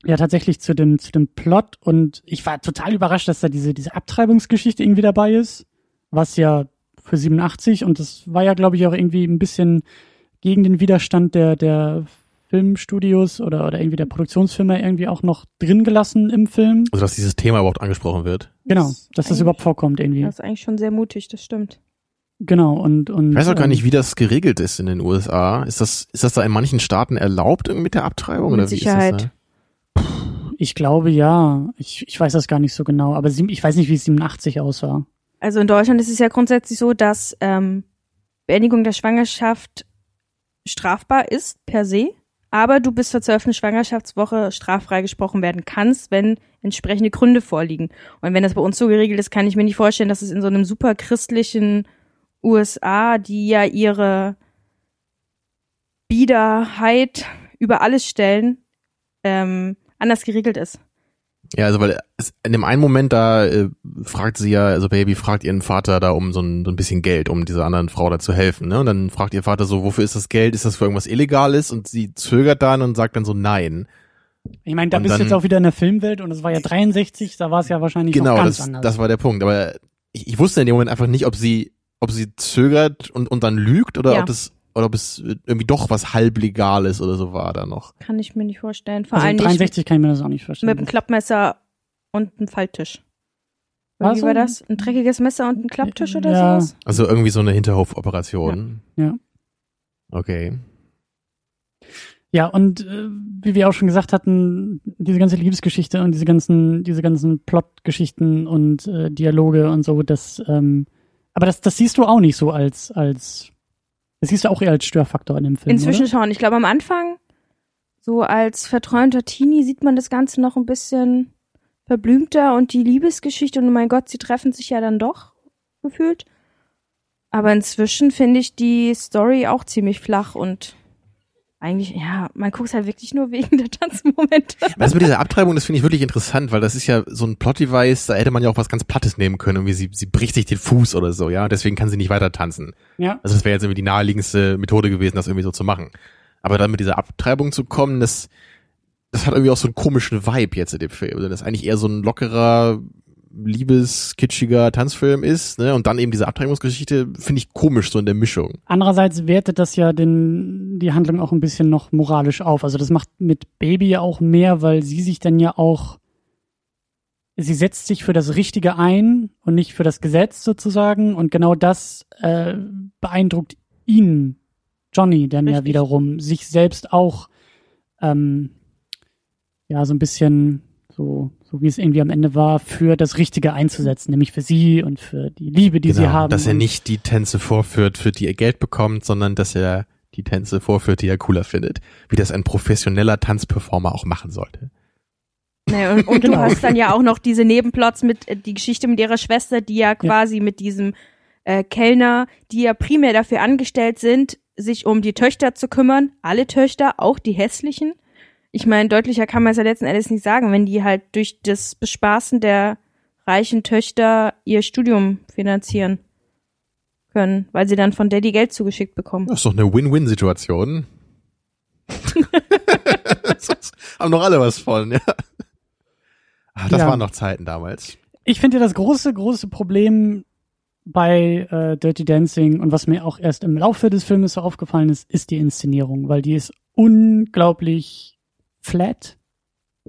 ja tatsächlich zu dem, zu dem Plot. Und ich war total überrascht, dass da diese, diese Abtreibungsgeschichte irgendwie dabei ist, was ja für 87 und das war ja, glaube ich, auch irgendwie ein bisschen gegen den Widerstand der, der Filmstudios oder, oder irgendwie der Produktionsfirma irgendwie auch noch drin gelassen im Film. Also dass dieses Thema überhaupt angesprochen wird. Genau, Das dass das überhaupt vorkommt irgendwie. Das ist eigentlich schon sehr mutig, das stimmt. Genau, und, und. Ich weiß auch gar ähm, nicht, wie das geregelt ist in den USA. Ist das, ist das da in manchen Staaten erlaubt irgendwie mit der Abtreibung? Mit oder wie Sicherheit. Ist das Ich glaube ja. Ich, ich weiß das gar nicht so genau, aber ich weiß nicht, wie es 87 aussah. Also in Deutschland ist es ja grundsätzlich so, dass ähm, Beendigung der Schwangerschaft strafbar ist per se, aber du bis zur zwölften Schwangerschaftswoche straffrei gesprochen werden kannst, wenn entsprechende Gründe vorliegen. Und wenn das bei uns so geregelt ist, kann ich mir nicht vorstellen, dass es in so einem super christlichen USA, die ja ihre Biederheit über alles stellen, ähm, anders geregelt ist. Ja, also weil es, in dem einen Moment da äh, fragt sie ja, also Baby fragt ihren Vater da um so ein, so ein bisschen Geld, um dieser anderen Frau da zu helfen. Ne? Und dann fragt ihr Vater so, wofür ist das Geld? Ist das für irgendwas Illegales? Und sie zögert dann und sagt dann so nein. Ich meine, da Und bist du jetzt auch wieder in der Filmwelt und es war ja 63, da war es ja wahrscheinlich Genau, ganz das, anders. das war der Punkt. Aber ich, ich wusste in dem Moment einfach nicht, ob sie, ob sie zögert und, und dann lügt oder Ja. ob das oder ob es irgendwie doch was halblegales oder so war da noch. Kann ich mir nicht vorstellen. Vor also allem nicht 63 kann ich mir das auch nicht vorstellen. mit einem Klappmesser und einem Falltisch. Wie so? war das? Ein dreckiges Messer und ein Klapptisch oder Ja. sowas? Also irgendwie so eine Hinterhofoperation. Ja. Okay. Ja, und äh, wie wir auch schon gesagt hatten, diese ganze Liebesgeschichte und diese ganzen, diese ganzen Plotgeschichten und äh, Dialoge und so, das, ähm, aber das, das siehst du auch nicht so als, als, das siehst du auch eher als Störfaktor in dem Film. Inzwischen oder? schon. Ich glaube, am Anfang, so als verträumter Teenie, sieht man das Ganze noch ein bisschen verblümter und die Liebesgeschichte und oh mein Gott, sie treffen sich ja dann doch gefühlt. Aber inzwischen finde ich die Story auch ziemlich flach und eigentlich, ja, man guckt halt wirklich nur wegen der Tanzmomente. Das mit dieser Abtreibung, das finde ich wirklich interessant, weil das ist ja so ein Plot-Device, da hätte man ja auch was ganz Plattes nehmen können, irgendwie sie, sie bricht sich den Fuß oder so, ja, deswegen kann sie nicht weiter tanzen. Ja. Also das wäre jetzt irgendwie die naheliegendste Methode gewesen, das irgendwie so zu machen. Aber dann mit dieser Abtreibung zu kommen, das, das hat irgendwie auch so einen komischen Vibe jetzt in dem Film. Also Das ist eigentlich eher so ein lockerer, liebeskitschiger Tanzfilm ist, ne, und dann eben diese Abtreibungsgeschichte, finde ich komisch so in der Mischung. Andererseits wertet das ja den, die Handlung auch ein bisschen noch moralisch auf. Also das macht mit Baby ja auch mehr, weil sie sich dann ja auch, sie setzt sich für das Richtige ein und nicht für das Gesetz sozusagen. Und genau das äh, beeindruckt ihn, Johnny, dann ja Richtig. wiederum sich selbst auch, ähm, ja, so ein bisschen so, so wie es irgendwie am Ende war, für das Richtige einzusetzen, nämlich für sie und für die Liebe, die sie haben. Genau, dass er nicht die Tänze vorführt, für die er Geld bekommt, sondern dass er die Tänze vorführt, die er cooler findet. Wie das ein professioneller Tanzperformer auch machen sollte. Nee, und und Genau. du hast dann ja auch noch diese Nebenplots mit äh, die Geschichte mit ihrer Schwester, die ja quasi mit diesem äh, Kellner, die ja primär dafür angestellt sind, sich um die Töchter zu kümmern. Alle Töchter, auch die hässlichen. Ich meine, deutlicher kann man es ja letzten Endes nicht sagen, wenn die halt durch das Bespaßen der reichen Töchter ihr Studium finanzieren können, weil sie dann von Daddy Geld zugeschickt bekommen. Das ist doch eine Win-Win-Situation. Haben noch alle was von, ja. Ah, Das Ja. waren noch Zeiten damals. Ich finde ja das große, große Problem bei äh, Dirty Dancing und was mir auch erst im Laufe des Filmes so aufgefallen ist, ist die Inszenierung, weil die ist unglaublich flat,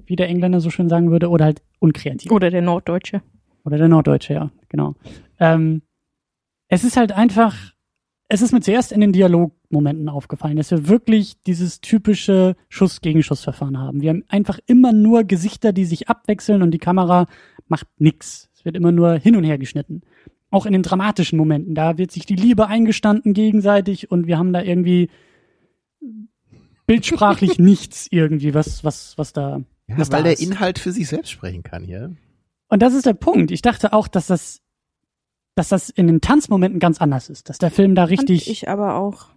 wie der Engländer so schön sagen würde, oder halt unkreativ. Oder der Norddeutsche. Oder der Norddeutsche, ja, genau. Ähm, es ist halt einfach, es ist mir zuerst in den Dialogmomenten aufgefallen, dass wir wirklich dieses typische Schuss-Gegenschuss-Verfahren haben. Wir haben einfach immer nur Gesichter, die sich abwechseln und die Kamera macht nix. Es wird immer nur hin und her geschnitten. Auch in den dramatischen Momenten, da wird sich die Liebe eingestanden gegenseitig und wir haben da irgendwie bildsprachlich nichts irgendwie, was, was, was da Ja, was weil da der ist. Inhalt für sich selbst sprechen kann hier. Und das ist der Punkt. Ich dachte auch, dass das, dass das in den Tanzmomenten ganz anders ist, dass der Film da Fand richtig. ich aber auch,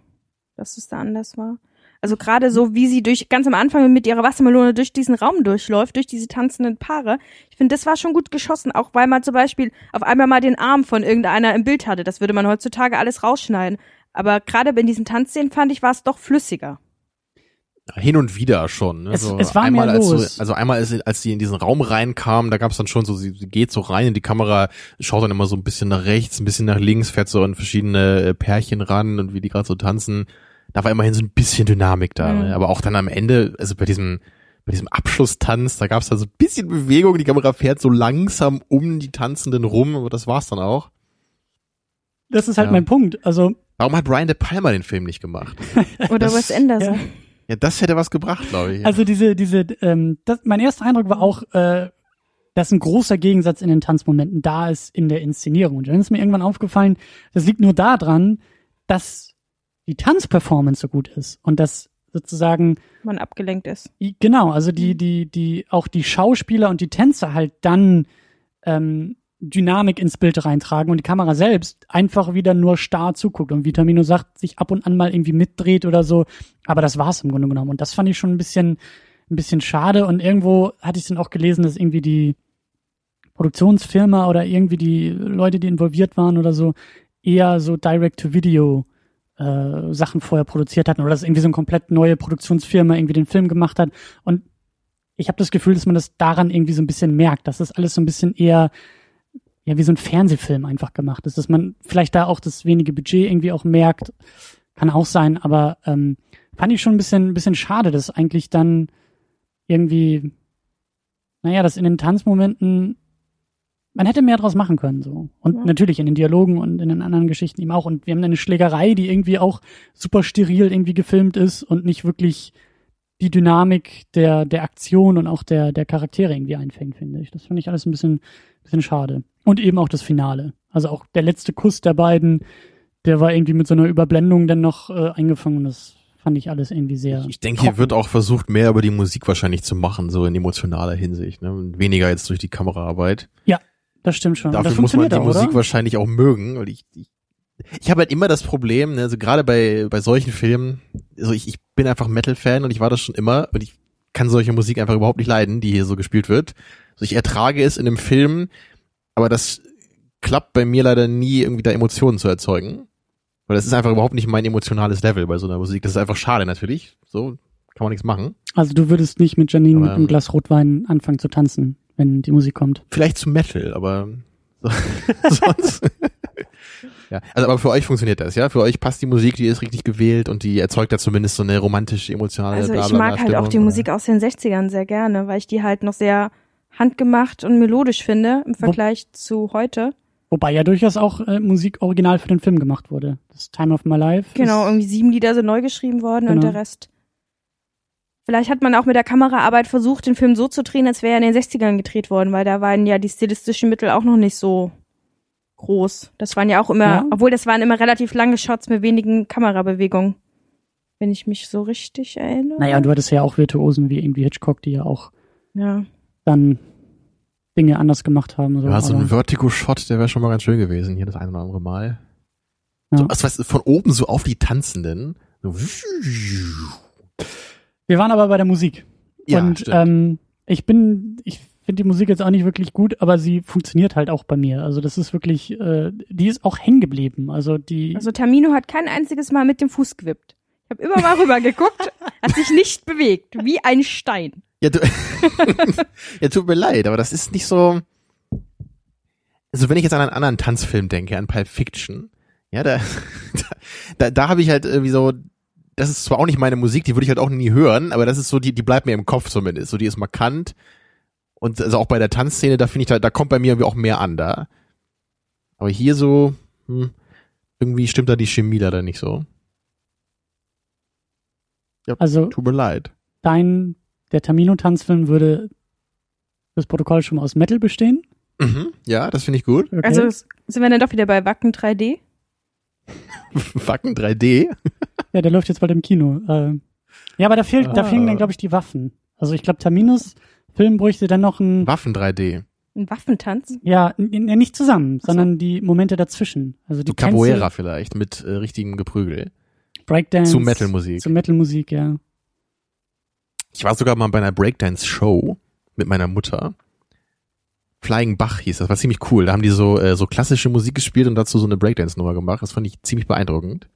dass es da anders war. Also gerade so, wie sie durch ganz am Anfang mit ihrer Wassermelone durch diesen Raum durchläuft, durch diese tanzenden Paare. Ich finde, das war schon gut geschossen, auch weil man zum Beispiel auf einmal mal den Arm von irgendeiner im Bild hatte. Das würde man heutzutage alles rausschneiden. Aber gerade in diesen Tanzszenen fand ich, war es doch flüssiger. Hin und wieder schon. Ne? Es- so es war einmal mehr als los. So, also einmal, als, als sie in diesen Raum reinkam, da gab es dann schon so, sie, sie geht so rein in die Kamera, schaut dann immer so ein bisschen nach rechts, ein bisschen nach links, fährt so an verschiedene äh, Pärchen ran und wie die gerade so tanzen. Da war immerhin so ein bisschen Dynamik da. Mhm. Ne? Aber auch dann am Ende, also bei diesem bei diesem Abschlusstanz, da gab es dann so ein bisschen Bewegung, die Kamera fährt so langsam um die Tanzenden rum, aber das war's dann auch. das ist halt Ja. mein Punkt. Also, Warum hat Brian De Palma den Film nicht gemacht? Oder Das- Wes Anderson. ja. Ja, das hätte was gebracht, glaube ich. also diese, diese, ähm, das, mein erster Eindruck war auch, äh, dass ein großer Gegensatz in den Tanzmomenten da ist in der Inszenierung. Und dann ist mir irgendwann aufgefallen, das liegt nur daran, dass die Tanzperformance so gut ist und dass sozusagen Man abgelenkt ist. Genau, also die, die, die, auch die Schauspieler und die Tänzer halt dann ähm, Dynamik ins Bild reintragen und die Kamera selbst einfach wieder nur starr zuguckt und Vitamino sagt, sich ab und an mal irgendwie mitdreht oder so. Aber das war's im Grunde genommen. Und das fand ich schon ein bisschen, ein bisschen schade. Und irgendwo hatte ich dann auch gelesen, dass irgendwie die Produktionsfirma oder irgendwie die Leute, die involviert waren oder so, eher so Direct-to-Video äh, Sachen vorher produziert hatten oder dass irgendwie so eine komplett neue Produktionsfirma irgendwie den Film gemacht hat. Und ich habe das Gefühl, dass man das daran irgendwie so ein bisschen merkt, dass das alles so ein bisschen eher ja wie so ein Fernsehfilm einfach gemacht ist, dass man vielleicht da auch das wenige Budget irgendwie auch merkt, kann auch sein, aber ähm, fand ich schon ein bisschen, ein bisschen schade, dass eigentlich dann irgendwie, naja, dass in den Tanzmomenten man hätte mehr draus machen können so. Und Ja. natürlich in den Dialogen und in den anderen Geschichten eben auch. Und wir haben eine Schlägerei, die irgendwie auch super steril irgendwie gefilmt ist und nicht wirklich die Dynamik der der Aktion und auch der der Charaktere irgendwie einfängt, finde ich. Das finde ich alles ein bisschen bisschen schade und eben auch das Finale. Also auch der letzte Kuss der beiden, der war irgendwie mit so einer Überblendung dann noch äh, eingefangen. Das fand ich alles irgendwie sehr. Ich denke, hier wird auch versucht, mehr über die Musik wahrscheinlich zu machen, so in emotionaler Hinsicht, ne? Und weniger jetzt durch die Kameraarbeit. das stimmt schon. Dafür muss man die auch, Musik wahrscheinlich auch mögen, weil ich, ich, ich habe halt immer das Problem, ne, also gerade bei, bei solchen Filmen, also ich, ich bin einfach Metal-Fan und ich war das schon immer und ich kann solche Musik einfach überhaupt nicht leiden, die hier so gespielt wird. Also ich ertrage es in einem Film, aber das klappt bei mir leider nie, irgendwie da Emotionen zu erzeugen. Weil das ist einfach überhaupt nicht mein emotionales Level bei so einer Musik. Das ist einfach schade natürlich. So kann man nichts machen. Also du würdest nicht mit Janine mit Aber, einem ähm, Glas Rotwein anfangen zu tanzen, wenn die Musik kommt. Vielleicht zu Metal, aber so, sonst. Ja, also aber für euch funktioniert das, ja? Für euch passt die Musik, die ist richtig gewählt und die erzeugt da zumindest so eine romantische, emotionale Also ich mag halt auch die Musik aus den 60ern sehr gerne, weil ich die halt noch sehr handgemacht und melodisch finde im Vergleich zu heute. Wobei ja durchaus auch äh, Musik original für den Film gemacht wurde. Das Time of My Life. Genau, irgendwie sieben Lieder sind neu geschrieben worden und Genau. der Rest. Vielleicht hat man auch mit der Kameraarbeit versucht, den Film so zu drehen, als wäre er in den 60ern gedreht worden, weil da waren ja die stilistischen Mittel auch noch nicht so groß. Das waren ja auch immer, Ja. obwohl das waren immer relativ lange Shots mit wenigen Kamerabewegungen. Wenn ich mich so richtig erinnere. Naja, und du hattest ja auch Virtuosen wie irgendwie Hitchcock, die ja auch ja. dann Dinge anders gemacht haben. So. Ja, so ein Vertigo-Shot, der wäre schon mal ganz schön gewesen, hier das eine oder andere Mal. Ja. So, also, weißt, von oben so auf die Tanzenden. So, Wir waren aber bei der Musik. ja, und stimmt. ähm, ich bin, ich finde die Musik jetzt auch nicht wirklich gut, aber sie funktioniert halt auch bei mir. Also das ist wirklich, äh, die ist auch hängen geblieben. Also die, Also Tamino hat kein einziges Mal mit dem Fuß gewippt. Ich habe immer mal rüber geguckt, hat sich nicht bewegt, wie ein Stein. Ja, du, ja, tut mir leid, aber das ist nicht so. Also wenn ich jetzt an einen anderen Tanzfilm denke, an Pulp Fiction, ja, da, da, da habe ich halt irgendwie so, das ist zwar auch nicht meine Musik, die würde ich halt auch nie hören, aber das ist so, die, die bleibt mir im Kopf zumindest. So, die ist markant. Und also auch bei der Tanzszene, da finde ich halt, da kommt bei mir irgendwie auch mehr an da. Aber hier so, hm, irgendwie stimmt da die Chemie da dann nicht so. Ja, Also tut mir leid. dein, der Tamino-Tanzfilm würde das Protokoll schon mal aus Metal bestehen. Mhm, ja, das finde ich gut. Okay. Also sind wir dann doch wieder bei Wacken 3D? Wacken 3D. ja, der läuft jetzt bald im Kino. Äh, ja, aber da fehlt, da Ah. fehlen dann, glaube ich, die Waffen. Also ich glaube, Taminos Film bräuchte dann noch ein, Waffen 3D. Ein Waffentanz? ja, nicht zusammen, so. sondern die Momente dazwischen. Also die So Capoeira vielleicht mit äh, richtigem Geprügel. Tänze, Breakdance. Zu Metalmusik. Zu Metalmusik, ja. Ich war sogar mal bei einer Breakdance-Show mit meiner Mutter. Flying Bach hieß das, war ziemlich cool. Da haben die so, äh, so klassische Musik gespielt und dazu so eine Breakdance-Nummer gemacht. Das fand ich ziemlich beeindruckend.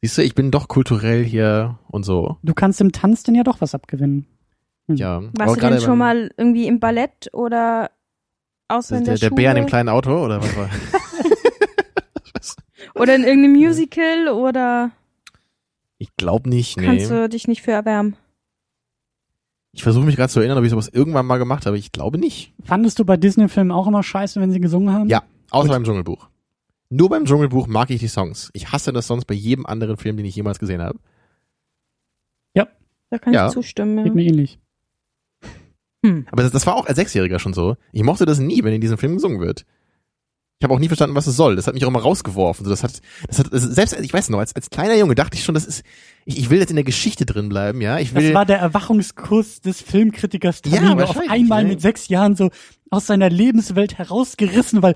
Siehst du, ich bin doch kulturell hier und so. Du kannst im Tanz denn ja doch was abgewinnen. Ja. aber Warst du denn schon mal irgendwie im Ballett oder außer in der, der, der Bär in dem kleinen Auto oder was war? Oder in irgendeinem Musical oder Ich glaube nicht, nee. kannst du dich nicht für erwärmen? Ich versuche mich gerade zu erinnern, ob ich sowas irgendwann mal gemacht habe. Ich glaube nicht. Fandest du bei Disney-Filmen auch immer scheiße, wenn sie gesungen haben? Ja, außer Gut. beim Dschungelbuch. Nur beim Dschungelbuch mag ich die Songs. Ich hasse das sonst bei jedem anderen Film, den ich jemals gesehen habe. Da kann Ja. ich zustimmen. Geht Ja. mir ähnlich. Hm. Aber das, das war auch als Sechsjähriger schon so. Ich mochte das nie, wenn in diesem Film gesungen wird. Ich habe auch nie verstanden, was es soll. Das hat mich auch immer rausgeworfen. So, das hat, das hat, also selbst, ich weiß noch, als, als kleiner Junge dachte ich schon, das ist, ich, ich will jetzt in der Geschichte drin bleiben, ja. Ich will, Das war der Erwachungskurs des Filmkritikers Ja, Tamino. Auf wahrscheinlich, einmal ne? mit sechs Jahren so aus seiner Lebenswelt herausgerissen, weil,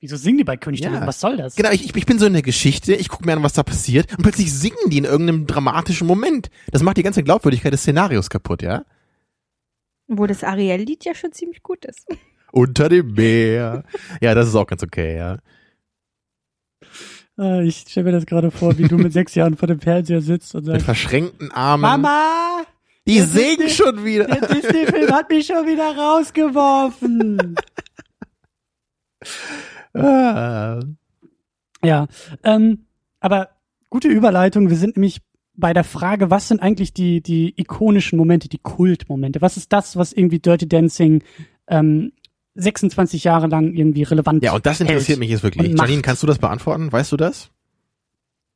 wieso singen die bei König der Ja. Löwen? Was soll das? Genau, ich, ich- ich bin so in der Geschichte, ich gucke mir an, was da passiert und plötzlich singen die in irgendeinem dramatischen Moment. Das macht die ganze Glaubwürdigkeit des Szenarios kaputt, ja? Obwohl das Ariel-Lied ja schon ziemlich gut ist. Unter dem Meer. Ja, das ist auch ganz okay, ja. Äh, ich stelle mir das gerade vor, wie du mit sechs Jahren vor dem Fernseher sitzt und Mit sagst, verschränkten Armen. Mama, die das ist singen nicht- schon wieder. der Disney-Film hat mich schon wieder rausgeworfen. Ah. Ja, ähm, aber gute Überleitung. Wir sind nämlich bei der Frage, was sind eigentlich die, die ikonischen Momente, die Kultmomente? Was ist das, was irgendwie Dirty Dancing ähm, 26 Jahre lang irgendwie relevant Ja, und das interessiert hält? mich jetzt wirklich. Janine, kannst du das beantworten? Weißt du das?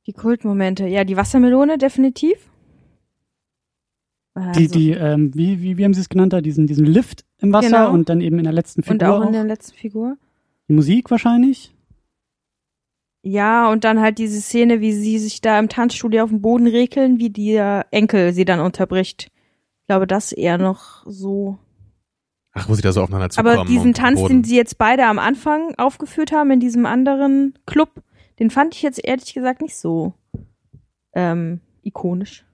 Die Kultmomente. Ja, die Wassermelone definitiv. Also, Die, die, ähm, wie, wie, wie haben sie es genannt da? Diesen, diesen Lift im Wasser Genau. und dann eben in der letzten Figur und auch in der letzten Figur. Die Musik wahrscheinlich. Ja, und dann halt diese Szene, wie sie sich da im Tanzstudio auf dem Boden rekeln, wie der Enkel sie dann unterbricht. Ich glaube, das eher noch so. Ach, muss ich da so aufeinander zukommen? Aber diesen Tanz, Boden? den sie jetzt beide am Anfang aufgeführt haben in diesem anderen Club, den fand ich jetzt ehrlich gesagt nicht so ähm, ikonisch.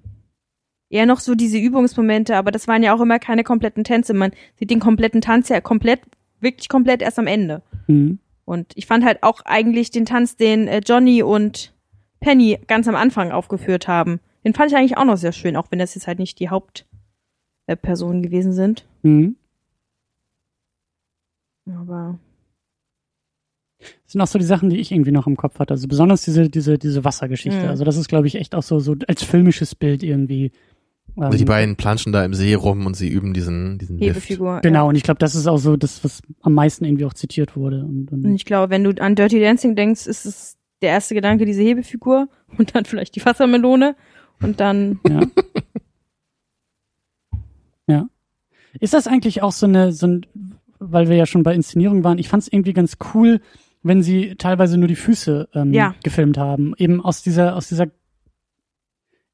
Eher noch so diese Übungsmomente, aber das waren ja auch immer keine kompletten Tänze. Man sieht den kompletten Tanz ja komplett, wirklich komplett erst am Ende. Mhm. Und ich fand halt auch eigentlich den Tanz, den äh, Johnny und Penny ganz am Anfang aufgeführt haben. Den fand ich eigentlich auch noch sehr schön, auch wenn das jetzt halt nicht die Hauptpersonen äh, gewesen sind. Mhm. Aber Das sind auch so die Sachen, die ich irgendwie noch im Kopf hatte. Also besonders diese, diese, diese Wassergeschichte. Mhm. Also das ist, glaube ich, echt auch so, so als filmisches Bild irgendwie. Also die ähm, beiden planschen da im See rum und sie üben diesen, diesen Lift. Hebefigur. Genau, und ich glaube, das ist auch so das, was am meisten irgendwie auch zitiert wurde. Und, Ja. Und und ich glaube, wenn du an Dirty Dancing denkst, ist es der erste Gedanke diese Hebefigur und dann vielleicht die Wassermelone und dann ja. ja. Ist das eigentlich auch so eine, so ein, weil wir ja schon bei Inszenierung waren, ich fand es irgendwie ganz cool, wenn sie teilweise nur die Füße ähm, Ja. gefilmt haben. Eben aus dieser, aus dieser,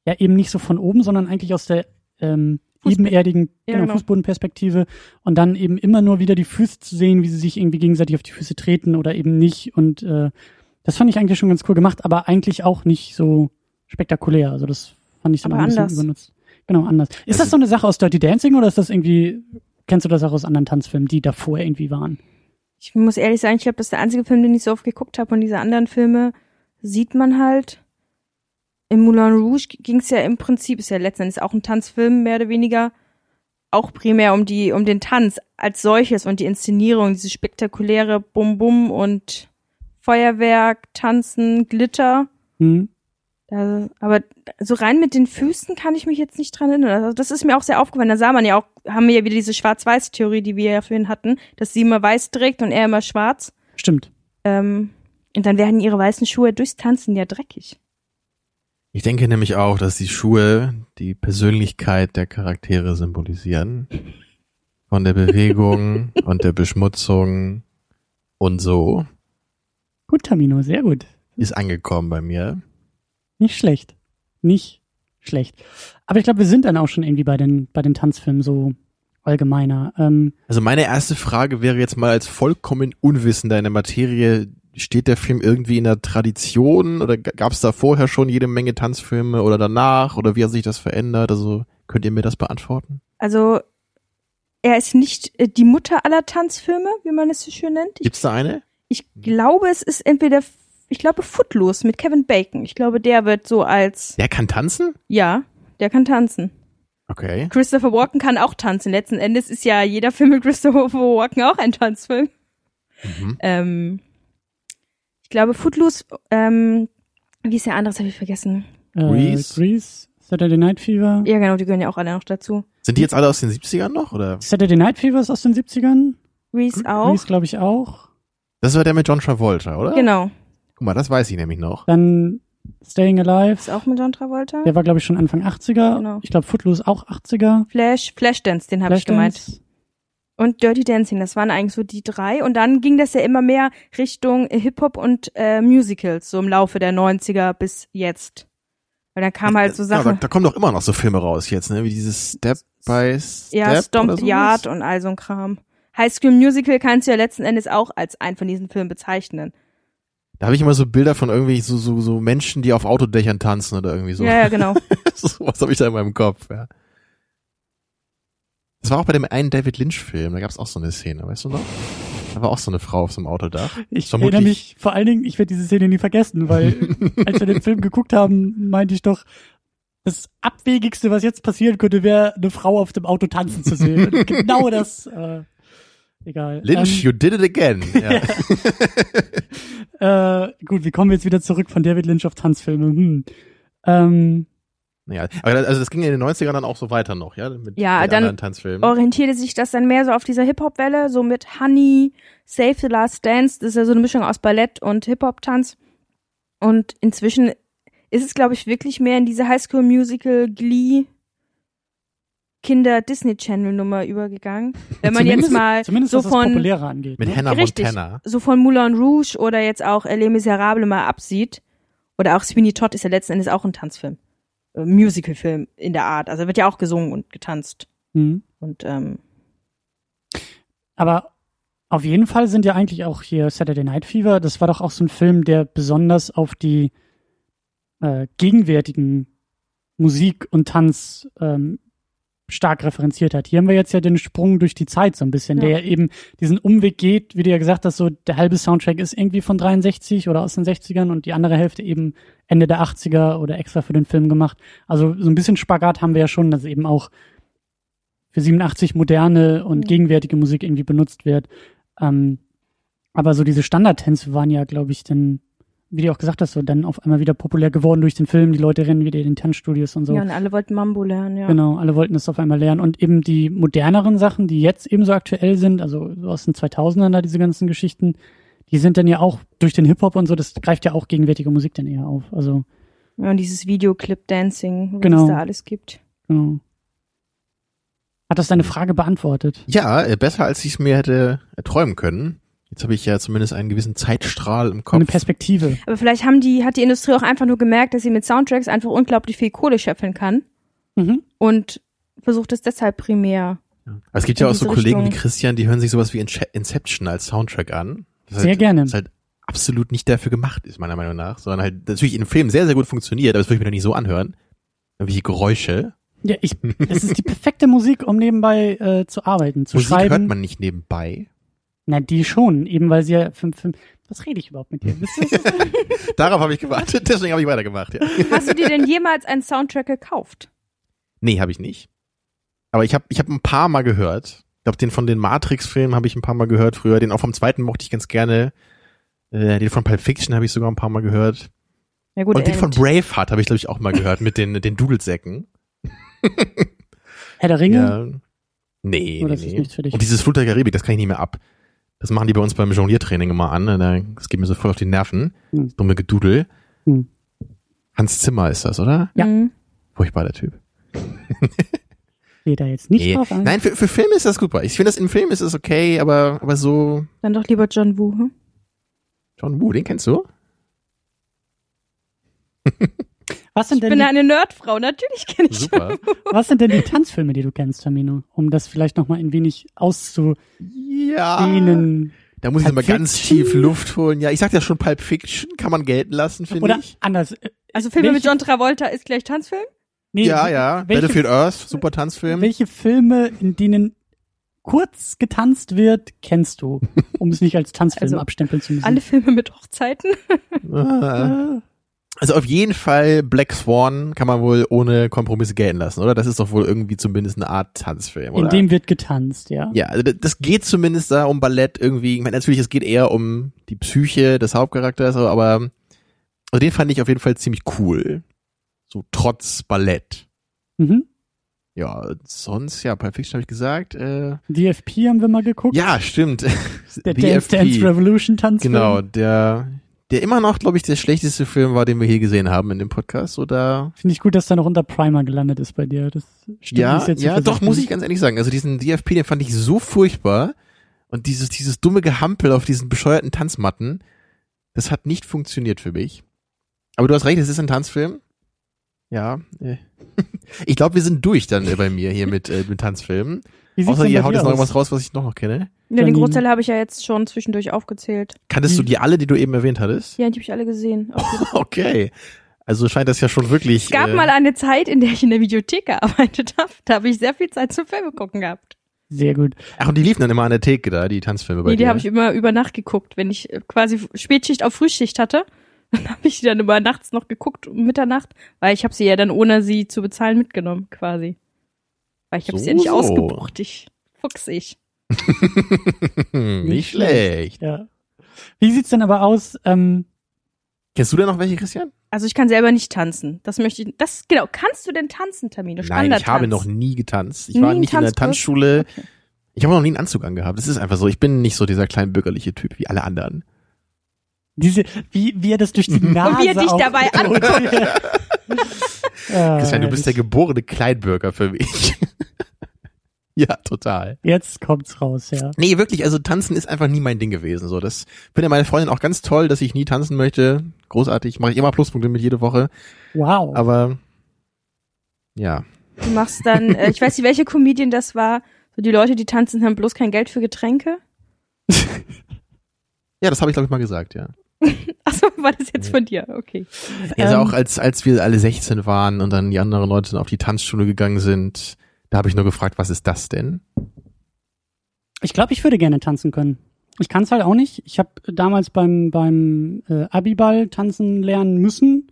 ja, eben nicht so von oben, sondern eigentlich aus der ähm, ebenerdigen Ja, genau, genau. Fußbodenperspektive und dann eben immer nur wieder die Füße zu sehen, wie sie sich irgendwie gegenseitig auf die Füße treten oder eben nicht. Und äh, das fand ich eigentlich schon ganz cool gemacht, aber eigentlich auch nicht so spektakulär. Also das fand ich dann Aber auch ein bisschen anders. übernutzt. Genau, anders. Ist Also- das so eine Sache aus Dirty Dancing oder ist das irgendwie, kennst du das auch aus anderen Tanzfilmen, die davor irgendwie waren? ich muss ehrlich sagen, ich glaube, das ist der einzige Film, den ich so oft geguckt habe und diese anderen Filme sieht man halt in Moulin Rouge ging es ja im Prinzip, ist ja letztendlich auch ein Tanzfilm, mehr oder weniger, auch primär um die, um den Tanz als solches und die Inszenierung, diese spektakuläre Bum-Bum und Feuerwerk, Tanzen, Glitter. Hm. Da, aber so rein mit den Füßen kann ich mich jetzt nicht dran erinnern. Also das ist mir auch sehr aufgefallen. Da sah man ja auch, haben wir ja wieder diese Schwarz-Weiß-Theorie, die wir ja vorhin hatten, dass sie immer weiß trägt und er immer schwarz. Stimmt. Ähm, und dann werden ihre weißen Schuhe durchs Tanzen ja dreckig. Ich denke nämlich auch, dass die Schuhe die Persönlichkeit der Charaktere symbolisieren. Von der Bewegung und der Beschmutzung und so. Gut, Tamino, sehr gut. Ist angekommen bei mir. Nicht schlecht. Nicht schlecht. Aber ich glaube, wir sind dann auch schon irgendwie bei den, bei den Tanzfilmen so allgemeiner. Ähm, Also meine erste Frage wäre jetzt mal als vollkommen Unwissender in der Materie, steht der Film irgendwie in der Tradition oder gab es da vorher schon jede Menge Tanzfilme oder danach oder wie hat sich das verändert? Also könnt ihr mir das beantworten? Also er ist nicht äh, die Mutter aller Tanzfilme, wie man es so schön nennt. Ich, Gibt's da eine? ich glaube, es ist entweder, ich glaube, Footloose mit Kevin Bacon. Ich glaube, der wird so als, Der kann tanzen? ja, der kann tanzen. Okay. Christopher Walken kann auch tanzen. Letzten Endes ist ja jeder Film mit Christopher Walken auch ein Tanzfilm. Mhm. Ähm, ich glaube, Footloose, ähm, wie ist der andere, das habe ich vergessen. äh, Grease? Grease, Saturday Night Fever. Ja, genau, die gehören ja auch alle noch dazu. Sind die jetzt alle aus den 70ern noch oder? Saturday Night Fever ist aus den 70ern. Reese auch. Grease, glaube ich, auch. Das war der mit John Travolta, oder? Genau. Guck mal, das weiß ich nämlich noch. Dann Staying Alive. Ist auch mit John Travolta. Der war, glaube ich, schon Anfang 80er. Genau. Ich glaube, Footloose auch 80er. Flash, Flashdance, den habe ich gemeint. Und Dirty Dancing, das waren eigentlich so die drei. Und dann ging das ja immer mehr Richtung Hip-Hop und äh, Musicals, so im Laufe der 90er bis jetzt. Weil dann kam halt so Ja, da, Sachen, da kommen doch immer noch so Filme raus jetzt, ne? Wie dieses Step by Step. ja, Stomp. Yard und all so ein Kram. High School Musical kannst du ja letzten Endes auch als einen von diesen Filmen bezeichnen. Da habe ich immer so Bilder von irgendwie so, so, so Menschen, die auf Autodächern tanzen oder irgendwie so. Ja, ja, genau. so was habe ich da in meinem Kopf, ja. Das war auch bei dem einen David Lynch-Film, da gab es auch so eine Szene, weißt du noch? Da war auch so eine Frau auf so einem Autodach. Ich Vermutlich- erinnere mich, vor allen Dingen, ich werde diese Szene nie vergessen, weil als wir den Film geguckt haben, meinte ich doch, das Abwegigste, was jetzt passieren könnte, wäre eine Frau auf dem Auto tanzen zu sehen. Und genau das, äh, egal. Lynch, you did it again. Ja. Ähm, äh, gut, wie kommen wir jetzt wieder zurück von David Lynch auf Tanzfilme? Hm. Ähm, ja. Aber das- also das ging in den 90ern dann auch so weiter noch, ja? Mit, Ja, mit dann- anderen Tanzfilmen. Orientierte sich das dann mehr so auf dieser Hip-Hop-Welle, so mit Honey, Save the Last Dance, das ist ja so eine Mischung aus Ballett und Hip-Hop-Tanz. Und inzwischen ist es, glaube ich, wirklich mehr in diese High School Musical Glee Kinder Disney Channel Nummer übergegangen. Wenn man jetzt mal zumindest so von Populäre angeht. mit ne? Hannah Richtig. Montana. so von Moulin Rouge oder jetzt auch Les Miserables mal absieht, oder auch Sweeney Todd ist ja letzten Endes auch ein Tanzfilm. Musicalfilm in der Art. Also wird ja auch gesungen und getanzt. Hm. Und ähm, Aber auf jeden Fall sind ja eigentlich auch hier Saturday Night Fever, das war doch auch so ein Film, der besonders auf die äh, gegenwärtigen Musik und Tanz ähm, stark referenziert hat. Hier haben wir jetzt ja den Sprung durch die Zeit so ein bisschen, Ja. der ja eben diesen Umweg geht, wie du ja gesagt hast, so der halbe Soundtrack ist irgendwie von 63 oder aus den 60ern und die andere Hälfte eben Ende der 80er oder extra für den Film gemacht. Also so ein bisschen Spagat haben wir ja schon, dass eben auch für 87 moderne und Mhm. gegenwärtige Musik irgendwie benutzt wird. Ähm, aber so diese Standardtänze waren ja, glaube ich, dann, wie du auch gesagt hast, so dann auf einmal wieder populär geworden durch den Film. Die Leute rennen wieder in den Tanzstudios und so. ja, und alle wollten Mambo lernen, ja. Genau, alle wollten es auf einmal lernen. Und eben die moderneren Sachen, die jetzt eben so aktuell sind, also so aus den 2000ern da diese ganzen Geschichten, die sind dann ja auch durch den Hip-Hop und so, das greift ja auch gegenwärtige Musik dann eher auf. Also, Ja, und dieses Videoclip-Dancing, was Genau. es da alles gibt. genau. Hat das deine Frage beantwortet? Ja, äh, besser als ich es mir hätte erträumen können. Jetzt habe ich ja zumindest einen gewissen Zeitstrahl im Kopf. Eine Perspektive. Aber vielleicht haben die, hat die Industrie auch einfach nur gemerkt, dass sie mit Soundtracks einfach unglaublich viel Kohle schöpfen kann Mhm. und versucht es deshalb primär. Aber es gibt ja auch so Kollegen wie. Christian, die hören sich sowas wie Ince- Inception als Soundtrack an. Das Sehr halt, gerne. Das halt absolut nicht dafür gemacht ist, meiner Meinung nach, sondern halt natürlich in Film sehr, sehr gut funktioniert, aber das würde ich mir doch nicht so anhören. Irgendwelche Geräusche. Ja, ich, es ist die perfekte Musik, um nebenbei äh, zu arbeiten, zu Musik schreiben. hört man nicht nebenbei. Na, die schon, eben weil sie ja fünf, fünf, was rede ich überhaupt mit dir? Darauf habe ich gewartet, deswegen habe ich weitergemacht, ja. Hast du dir denn jemals einen Soundtrack gekauft? Nee, habe ich nicht. Aber ich habe ich hab ein paar Mal gehört. Ich glaube, den von den Matrix-Filmen habe ich ein paar Mal gehört früher. Den auch vom zweiten mochte ich ganz gerne. Äh, den von Pulp Fiction habe ich sogar ein paar Mal gehört. Ja gut, Und den von Braveheart habe ich, glaube ich, auch mal gehört mit den, den Dudelsäcken. Herr der Ringe? Ja. Nee, Oh, nee, das ist nee. nichts für dich. Und dieses Flut der Karibik, das kann ich nicht mehr ab. Das machen die bei uns beim Jongliertraining immer an. da- Das geht mir so voll auf die Nerven. Hm. Das dumme Gedudel. Hm. Hans Zimmer ist das, oder? Ja. mhm. Furchtbar, der Typ. Steht da jetzt nicht Nee. drauf ein. Nein, für, für Filme ist das super. Ich finde das in Filmen ist es okay, aber, aber so, Dann doch lieber John Woo. Hm? John Woo, den kennst du? Was sind Ich denn bin die, eine Nerdfrau, natürlich kenne ich Super. was sind denn die Tanzfilme, die du kennst, Tamino? Um das vielleicht noch mal ein wenig auszudehnen. ja. Da muss ich Pulp mal ganz tief Luft holen. Ja, ich sag ja schon, Pulp Fiction kann man gelten lassen, finde Oder ich. anders. äh, Also Filme mit Welche- John Travolta ist gleich Tanzfilm? Nee, Ja, ja. welche, Battlefield Earth, super Tanzfilm. welche Filme, in denen kurz getanzt wird, kennst du? Um es nicht als Tanzfilm Also, abstempeln zu müssen. Alle Filme mit Hochzeiten? Ah. Also auf jeden Fall Black Swan kann man wohl ohne Kompromisse gelten lassen, oder? Das ist doch wohl irgendwie zumindest eine Art Tanzfilm, oder? in dem wird getanzt, ja. ja, also das- geht zumindest da um Ballett irgendwie. Ich meine, natürlich, es geht eher um die Psyche des Hauptcharakters, aber also den fand ich auf jeden Fall ziemlich cool. So trotz Ballett. Mhm. Ja, sonst, ja, Pulp Fiction habe ich gesagt. Äh, DFP haben wir mal geguckt. ja, stimmt. der Dance. Dance Revolution Tanzfilm. Genau, der, der immer noch, glaube ich, der schlechteste Film war, den wir hier gesehen haben in dem Podcast. Oder Finde ich gut, dass da noch unter Primer gelandet ist bei dir. Das stimmt ja, sehr ja, doch, muss ich ganz ehrlich sagen. Also diesen DFP, den fand ich so furchtbar. Und dieses, dieses dumme Gehampel auf diesen bescheuerten Tanzmatten, das hat nicht funktioniert für mich. Aber du hast recht, es ist ein Tanzfilm. Ja. äh. Ich glaube, wir sind durch dann bei mir hier mit, äh, mit Tanzfilmen. Außer ihr haut jetzt noch irgendwas raus, was ich noch, noch kenne. Ja, den. Großteil habe ich ja jetzt schon zwischendurch aufgezählt. Kanntest du Hm. die alle, die du eben erwähnt hattest? Ja, die habe ich alle gesehen. Okay. Also scheint das ja schon wirklich. Es gab äh, mal eine Zeit, in der ich in der Videothek gearbeitet habe. Da habe ich sehr viel Zeit zum Filme gucken gehabt. Sehr gut. Ach, und die liefen dann immer an der Theke da, die Tanzfilme bei Nee, die habe ich immer über Nacht geguckt. Wenn ich äh, quasi Spätschicht auf Frühschicht hatte, dann habe ich die dann immer nachts noch geguckt, um Mitternacht, weil ich habe sie ja dann ohne sie zu bezahlen mitgenommen, quasi. Weil ich habe So, sie ja nicht so. ausgebucht. Ich fuchs ich. Nicht schlecht. Ja. Wie sieht's denn aber aus? Ähm, Kennst du denn noch welche, Christian? Also ich kann selber nicht tanzen. Das möchte ich. Das genau. Kannst du denn tanzen, Tamino? Nein, ich habe noch nie getanzt. Ich Nie war nicht in der? Tanzschule. Okay. Ich habe noch nie einen Anzug angehabt. Das ist einfach so. Ich bin nicht so dieser kleinbürgerliche Typ wie alle anderen. diese, wie, wie er das durch die Nase wie er dich auch- dabei Ah, Christian, du bist der herrlich. geborene Kleinbürger für mich. ja, total. Jetzt kommt's raus, ja. Nee, wirklich, also tanzen ist einfach nie mein Ding gewesen. So, das finde meine Freundin auch ganz toll, dass ich nie tanzen möchte. Großartig, mache ich immer Pluspunkte mit jede Woche. Wow. Aber ja, Du machst dann, äh, ich weiß nicht, welche Comedian das war. So die Leute, die tanzen, haben bloß kein Geld für Getränke. ja, das habe ich glaube ich mal gesagt, ja. Achso, war das jetzt von dir? Okay. Also Ähm, auch als als wir alle 16 waren und dann die anderen Leute dann auf die Tanzschule gegangen sind, da habe ich nur gefragt, was ist das denn? Ich glaube, ich würde gerne tanzen können. Ich kann es halt auch nicht. Ich habe damals beim beim äh, Abiball tanzen lernen müssen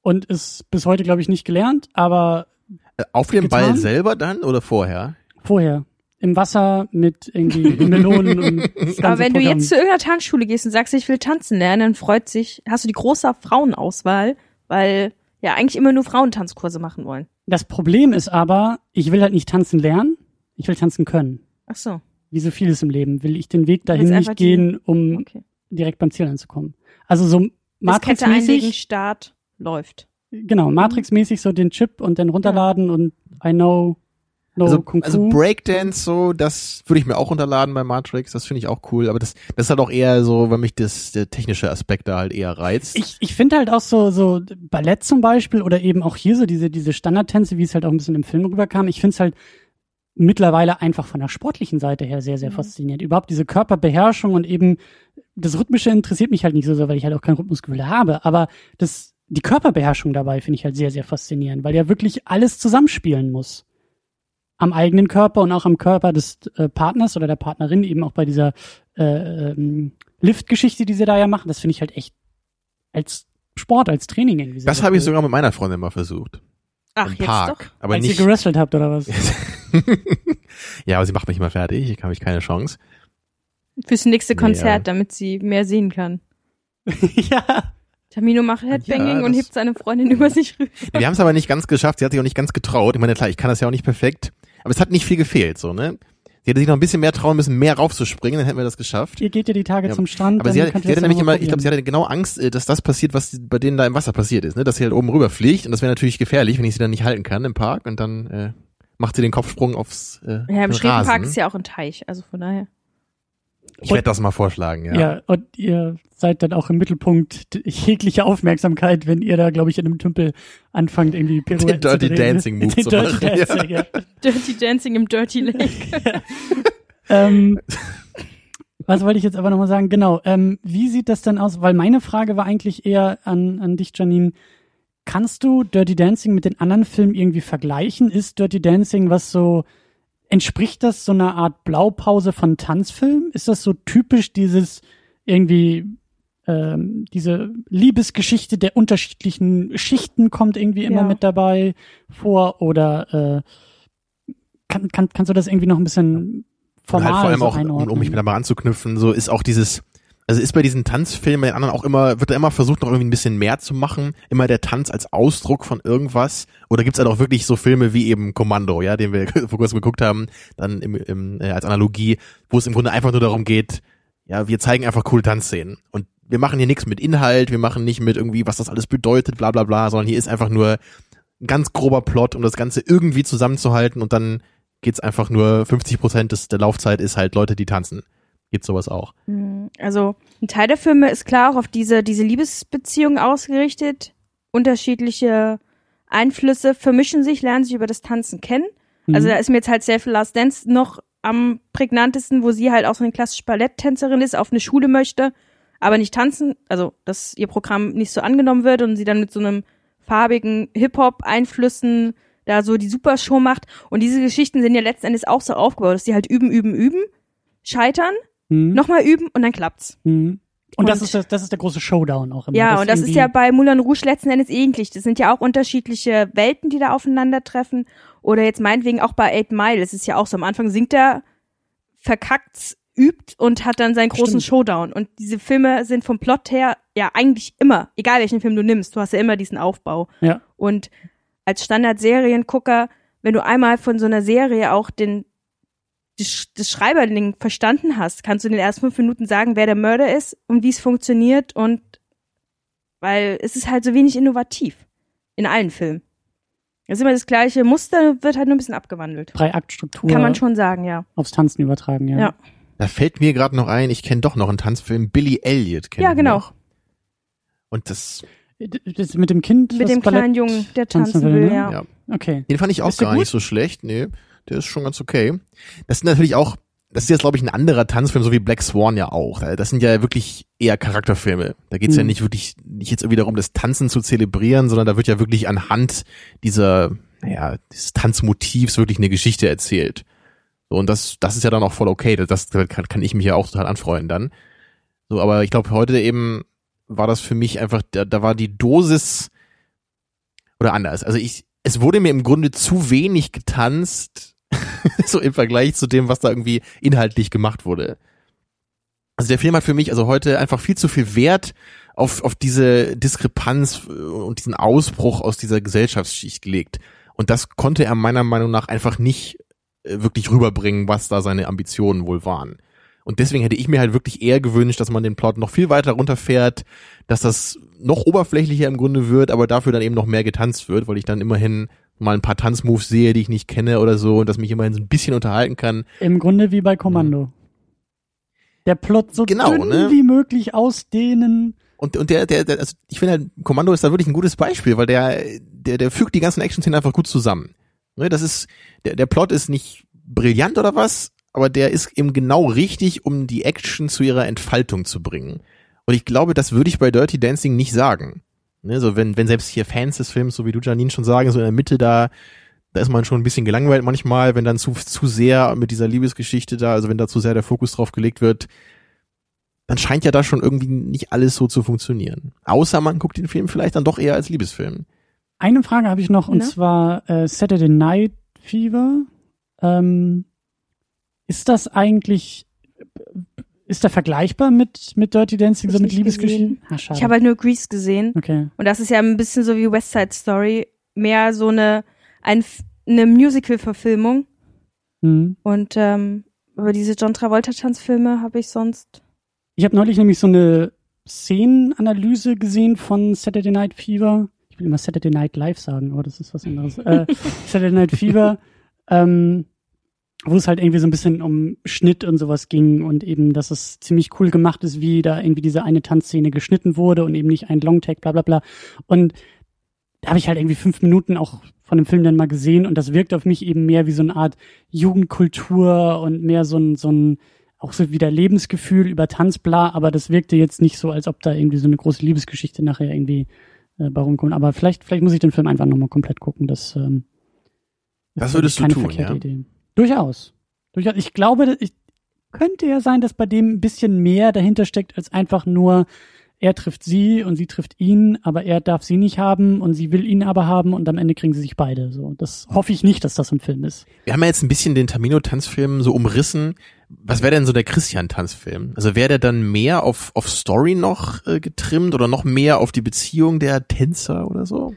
und es bis heute glaube ich nicht gelernt, aber Äh, Auf dem Getan? Ball selber dann oder vorher? vorher im Wasser mit irgendwie Melonen und Aber wenn du Programm. jetzt zu irgendeiner Tanzschule gehst und sagst, ich will tanzen lernen, dann freut sich, hast du die große Frauenauswahl, weil ja eigentlich immer nur Frauen Tanzkurse machen wollen. das Problem ist aber, ich will halt nicht tanzen lernen, ich will tanzen können. Ach so, Wie so vieles im Leben will ich den Weg dahin nicht gehen, um okay. direkt beim Ziel anzukommen. Also so Matrix-mäßig, Start, läuft. genau, Matrix-mäßig so den Chip und dann runterladen und I know, no Also, Kung Fu. also Breakdance so, das würde ich mir auch runterladen bei Matrix, das finde ich auch cool, aber das das ist halt auch eher so, weil mich das der technische Aspekt da halt eher reizt. ich, ich finde halt auch so, so Ballett zum Beispiel oder eben auch hier so diese, diese Standardtänze, wie es halt auch ein bisschen im Film rüberkam. Ich finde es halt mittlerweile einfach von der sportlichen Seite her sehr, sehr Mhm. faszinierend. Überhaupt diese Körperbeherrschung und eben das Rhythmische interessiert mich halt nicht so sehr, weil ich halt auch kein Rhythmusgefühl habe. Aber das, die Körperbeherrschung dabei finde ich halt sehr, sehr faszinierend, weil ja wirklich alles zusammenspielen muss. Am eigenen Körper und auch am Körper des äh, Partners oder der Partnerin, eben auch bei dieser äh, ähm, Lift-Geschichte, die sie da ja machen. Das finde ich halt echt als Sport, als Training irgendwie. sehr, Das habe ich sogar mit meiner Freundin mal versucht. Ach, Im jetzt Park. doch. Aber Als nicht. ihr gerestelt habt oder was? ja, aber sie macht mich mal fertig. Ich habe ich keine Chance. Fürs nächste Konzert, aber- damit sie mehr sehen kann. ja. Tamino macht Headbanging Ja, und hebt seine Freundin über sich rüber. Wir haben es aber nicht ganz geschafft. Sie hat sich auch nicht ganz getraut. Ich meine, klar, ich kann das ja auch nicht perfekt. Aber es hat nicht viel gefehlt, so, ne? Sie hätte sich noch ein bisschen mehr trauen müssen, mehr raufzuspringen, dann hätten wir das geschafft. Ihr geht ja die Tage Ja, zum Strand. Aber dann sie, hat, sie hatte nämlich immer, ich glaube, sie hatte genau Angst, äh, dass das passiert, was bei denen da im Wasser passiert ist, ne? Dass sie halt oben rüberfliegt und das wäre natürlich gefährlich, wenn ich sie dann nicht halten kann im Park und dann äh, macht sie den Kopfsprung aufs äh, Ja, im Rasen. ist ja auch ein Teich, also von daher. Ich werde das mal vorschlagen, ja. Ja. und ihr seid dann auch im Mittelpunkt jeglicher Aufmerksamkeit, wenn ihr da, glaube ich, in einem Tümpel anfangt, irgendwie Pirouetten zu Dirty drehen. Dancing Move Den zu Dirty machen, Dancing, ja. Dirty Dancing im Dirty Lake. ähm, was wollte ich jetzt aber nochmal sagen? Genau, ähm, wie sieht das denn aus? Weil meine Frage war eigentlich eher an, an dich, Janine. Kannst du Dirty Dancing mit den anderen Filmen irgendwie vergleichen? Ist Dirty Dancing was so, entspricht das so einer Art Blaupause von Tanzfilm? Ist das so typisch dieses irgendwie, ähm, diese Liebesgeschichte der unterschiedlichen Schichten kommt irgendwie immer Ja. mit dabei vor? Oder äh, kann, kann, kannst du das irgendwie noch ein bisschen Und formal halt vor allem so auch, um, einordnen? um mich da mal anzuknüpfen, so ist auch dieses, also ist bei diesen Tanzfilmen, bei den anderen auch immer, wird da immer versucht, noch irgendwie ein bisschen mehr zu machen. Immer der Tanz als Ausdruck von irgendwas. Oder gibt's halt auch wirklich so Filme wie eben Kommando, ja, den wir vor kurzem geguckt haben, dann im, im, äh, als Analogie, wo es im Grunde einfach nur darum geht, ja, wir zeigen einfach coole Tanzszenen. Und wir machen hier nichts mit Inhalt, wir machen nicht mit irgendwie, was das alles bedeutet, bla bla bla, sondern hier ist einfach nur ein ganz grober Plot, um das Ganze irgendwie zusammenzuhalten und dann geht's einfach nur 50 Prozent der Laufzeit ist halt Leute, die tanzen. Gibt sowas auch. Hm, Also ein Teil der Filme ist klar auch auf diese, diese Liebesbeziehung ausgerichtet. Unterschiedliche Einflüsse vermischen sich, lernen sich über das Tanzen kennen. Mhm. Also da ist mir jetzt halt Self Last Dance noch am prägnantesten, wo sie halt auch so eine klassische Balletttänzerin ist, auf eine Schule möchte, aber nicht tanzen, also dass ihr Programm nicht so angenommen wird und sie dann mit so einem farbigen Hip-Hop-Einflüssen da so die Supershow macht. Und diese Geschichten sind ja letzten Endes auch so aufgebaut, dass die halt üben, üben, üben, scheitern, Mhm. nochmal üben und dann klappt's. Mhm. Und, das Und- ist das, das ist der große Showdown auch immer. Ja, dass und das ist ja bei Moulin Rouge letzten Endes ähnlich. Das sind ja auch unterschiedliche Welten, die da aufeinandertreffen. Oder jetzt meinetwegen auch bei Eight Mile. Es ist ja auch so, am Anfang singt er, verkackt's, übt und hat dann seinen großen Stimmt. Showdown. Und diese Filme sind vom Plot her ja eigentlich immer, egal welchen Film du nimmst, du hast ja immer diesen Aufbau. Ja. Und als Standard-Seriengucker, wenn du einmal von so einer Serie auch den das das Schreiberling verstanden hast, kannst du in den ersten fünf Minuten sagen, wer der Mörder ist und wie es funktioniert und weil es ist halt so wenig innovativ in allen Filmen. Es ist immer das gleiche Muster, wird halt nur ein bisschen abgewandelt. Drei-Akt-Struktur Kann man schon sagen, ja. aufs Tanzen übertragen, ja. Ja. Da fällt mir gerade noch ein, ich kenne doch noch einen Tanzfilm, Billy Elliot kenn Ja, genau. noch. Und das, Das mit dem Kind, Mit dem Ballett kleinen Jungen, der tanzen tanzen will, will, ne? ja. ja, Okay. den fand ich auch gar gut? nicht so schlecht. Nee, der ist schon ganz okay. Das sind natürlich auch, das ist jetzt glaube ich ein anderer Tanzfilm, so wie Black Swan ja auch. Das sind ja wirklich eher Charakterfilme. Da geht's ja Mhm. nicht wirklich, nicht jetzt irgendwie darum, das Tanzen zu zelebrieren, sondern da wird ja wirklich anhand dieser, naja, des Tanzmotivs wirklich eine Geschichte erzählt. So, und das, das ist ja dann auch voll okay. Das, das kann, kann ich mich ja auch total anfreuen dann. So, aber ich glaube, heute eben war das für mich einfach, da, da war die Dosis oder anders. Also ich, es wurde mir im Grunde zu wenig getanzt, so im Vergleich zu dem, was da irgendwie inhaltlich gemacht wurde. Also der Film hat für mich also heute einfach viel zu viel Wert auf, auf diese Diskrepanz äh, und diesen Ausbruch aus dieser Gesellschaftsschicht gelegt. Und das konnte er meiner Meinung nach einfach nicht äh, wirklich rüberbringen, was da seine Ambitionen wohl waren. Und deswegen hätte ich mir halt wirklich eher gewünscht, dass man den Plot noch viel weiter runterfährt, dass das noch oberflächlicher im Grunde wird, aber dafür dann eben noch mehr getanzt wird, weil ich dann immerhin mal ein paar Tanzmoves sehe, die ich nicht kenne oder so und das mich immerhin so ein bisschen unterhalten kann. Im Grunde wie bei Kommando. Der Plot so Genau, dünn ne? wie möglich ausdehnen. Und, und der, der, der also ich finde halt, Kommando ist da wirklich ein gutes Beispiel, weil der, der, der fügt die ganzen Action-Szenen einfach gut zusammen. Ne, das ist, der, der Plot ist nicht brillant oder was, aber der ist eben genau richtig, um die Action zu ihrer Entfaltung zu bringen. Und ich glaube, das würde ich bei Dirty Dancing nicht sagen. Ne, so wenn, wenn selbst hier Fans des Films, so wie du Janine schon sagen, so in der Mitte da da ist man schon ein bisschen gelangweilt manchmal, wenn dann zu, zu sehr mit dieser Liebesgeschichte da, also wenn da zu sehr der Fokus drauf gelegt wird, dann scheint ja da schon irgendwie nicht alles so zu funktionieren. Außer man guckt den Film vielleicht dann doch eher als Liebesfilm. Eine Frage habe ich noch, und Ne? zwar äh, Saturday Night Fever. Ähm, ist das eigentlich, ist der vergleichbar mit, mit Dirty Dancing, so mit Liebesgeschichten? Ah, schade. Ich habe halt nur Grease gesehen. okay. Und das ist ja ein bisschen so wie West Side Story. Mehr so eine, ein, eine Musical-Verfilmung. Hm. Und ähm, über diese John Travolta-Tanzfilme habe ich sonst. Ich habe neulich nämlich so eine Szenenanalyse gesehen von Saturday Night Fever. Ich will immer Saturday Night Live sagen, aber das ist was anderes. äh, Saturday Night Fever, ähm, wo es halt irgendwie so ein bisschen um Schnitt und sowas ging und eben, dass es ziemlich cool gemacht ist, wie da irgendwie diese eine Tanzszene geschnitten wurde und eben nicht ein Longtake, bla bla bla. Und da habe ich halt irgendwie fünf Minuten auch von dem Film dann mal gesehen und das wirkt auf mich eben mehr wie so eine Art Jugendkultur und mehr so ein, so ein auch so wieder Lebensgefühl über Tanz, bla, aber das wirkte jetzt nicht so, als ob da irgendwie so eine große Liebesgeschichte nachher irgendwie äh, bei rumkommt. Aber vielleicht, vielleicht muss ich den Film einfach nochmal komplett gucken. Das, ähm, Das ist, würdest du tun, ja? Idee. Durchaus. Durchaus. Ich glaube, ich, könnte ja sein, dass bei dem ein bisschen mehr dahinter steckt, als einfach nur, er trifft sie und sie trifft ihn, aber er darf sie nicht haben und sie will ihn aber haben und am Ende kriegen sie sich beide. So, das hoffe ich nicht, dass das ein Film ist. Wir haben ja jetzt ein bisschen den Tamino-Tanzfilm so umrissen. Was wäre denn so der Christian-Tanzfilm? Also wäre der dann mehr auf, auf Story noch äh, getrimmt oder noch mehr auf die Beziehung der Tänzer oder so?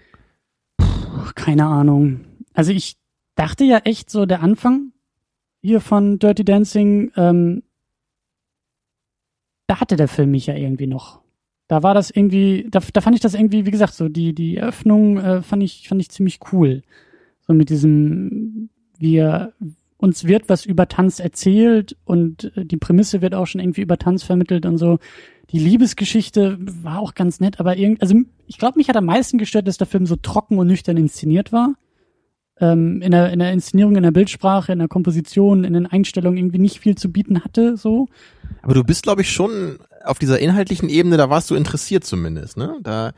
Keine Ahnung. Also ich dachte ja echt so, der Anfang hier von Dirty Dancing, ähm, da hatte der Film mich ja irgendwie noch. Da war das irgendwie, da, da fand ich das irgendwie, wie gesagt, so die, die Eröffnung äh, fand ich, fand ich ziemlich cool. So mit diesem, wir, uns wird was über Tanz erzählt und äh, die Prämisse wird auch schon irgendwie über Tanz vermittelt und so. Die Liebesgeschichte war auch ganz nett, aber irgendwie, also ich glaube, mich hat am meisten gestört, dass der Film so trocken und nüchtern inszeniert war. Ähm, in, der, in der Inszenierung, in der Bildsprache, in der Komposition, in den Einstellungen irgendwie nicht viel zu bieten hatte, so. Aber du bist, glaube ich, schon auf dieser inhaltlichen Ebene, da warst du interessiert zumindest, ne? Da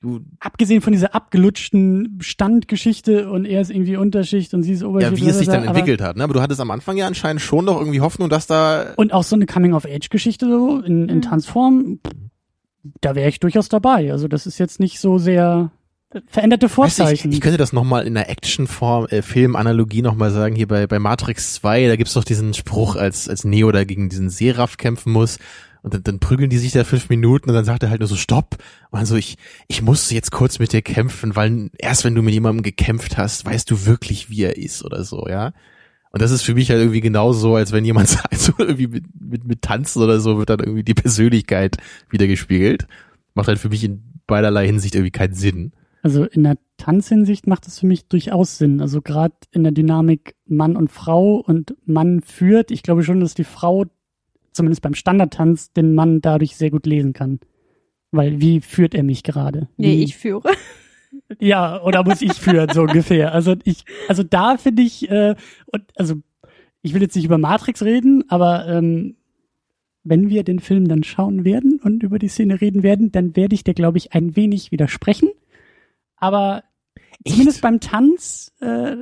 du Abgesehen von dieser abgelutschten Standgeschichte und er ist irgendwie Unterschicht und sie ist Oberschicht. ja, wie es sich dann entwickelt hat, ne? Aber du hattest am Anfang ja anscheinend schon noch irgendwie Hoffnung, dass da Und auch so eine Coming-of-Age-Geschichte so in, in Mhm. Tanzform, da wäre ich durchaus dabei. Also das ist jetzt nicht so sehr veränderte Weißt du, ich, Vorzeichen. ich könnte das nochmal in der Actionform, äh, Filmanalogie nochmal sagen, hier bei, bei Matrix 2, da gibt's doch diesen Spruch, als, als Neo da gegen diesen Seraph kämpfen muss. Und dann, dann prügeln die sich da fünf Minuten und dann sagt er halt nur so Stopp. Und dann so, ich, ich muss jetzt kurz mit dir kämpfen, weil erst wenn du mit jemandem gekämpft hast, weißt du wirklich, wie er ist oder so, ja. Und das ist für mich halt irgendwie genauso, als wenn jemand sagt, so irgendwie mit, mit, mit Tanzen oder so wird dann irgendwie die Persönlichkeit wieder gespiegelt. Macht halt für mich in beiderlei Hinsicht irgendwie keinen Sinn. Also in der Tanzhinsicht macht das für mich durchaus Sinn. Also gerade in der Dynamik Mann und Frau und Mann führt. Ich glaube schon, dass die Frau, zumindest beim Standardtanz, den Mann dadurch sehr gut lesen kann. Weil wie führt er mich gerade? Nee, Wie- ich führe. Ja, oder muss ich führen, so ungefähr. Also ich, also da finde ich, äh, und also ich will jetzt nicht über Matrix reden, aber ähm, wenn wir den Film dann schauen werden und über die Szene reden werden, dann werde ich dir, glaube ich, ein wenig widersprechen. Aber zumindest beim Tanz äh,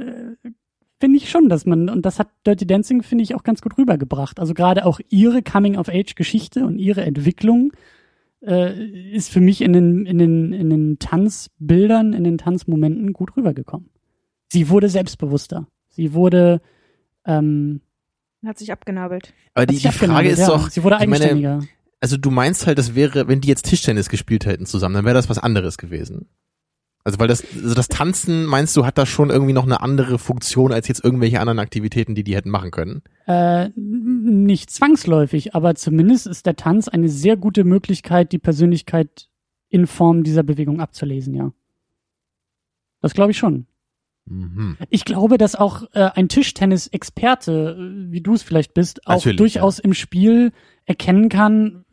finde ich schon, dass man, und das hat Dirty Dancing, finde ich, auch ganz gut rübergebracht. Also gerade auch ihre Coming-of-Age-Geschichte und ihre Entwicklung äh, ist für mich in den, in, den, in den Tanzbildern, in den Tanzmomenten gut rübergekommen. Sie wurde selbstbewusster. Sie wurde, ähm, Hat sich abgenabelt. Aber die, die Frage ist ja. doch, sie wurde ich meine, eigenständiger. also du meinst halt, das wäre, wenn die jetzt Tischtennis gespielt hätten zusammen, dann wäre das was anderes gewesen. Also weil das, also das Tanzen, meinst du, hat da schon irgendwie noch eine andere Funktion als jetzt irgendwelche anderen Aktivitäten, die die hätten machen können? Äh, nicht zwangsläufig, aber zumindest ist der Tanz eine sehr gute Möglichkeit, die Persönlichkeit in Form dieser Bewegung abzulesen, ja. Das glaube ich schon. Mhm. Ich glaube, dass auch äh, ein Tischtennis-Experte, äh, wie du es vielleicht bist, auch Natürlich, durchaus im Spiel erkennen kann,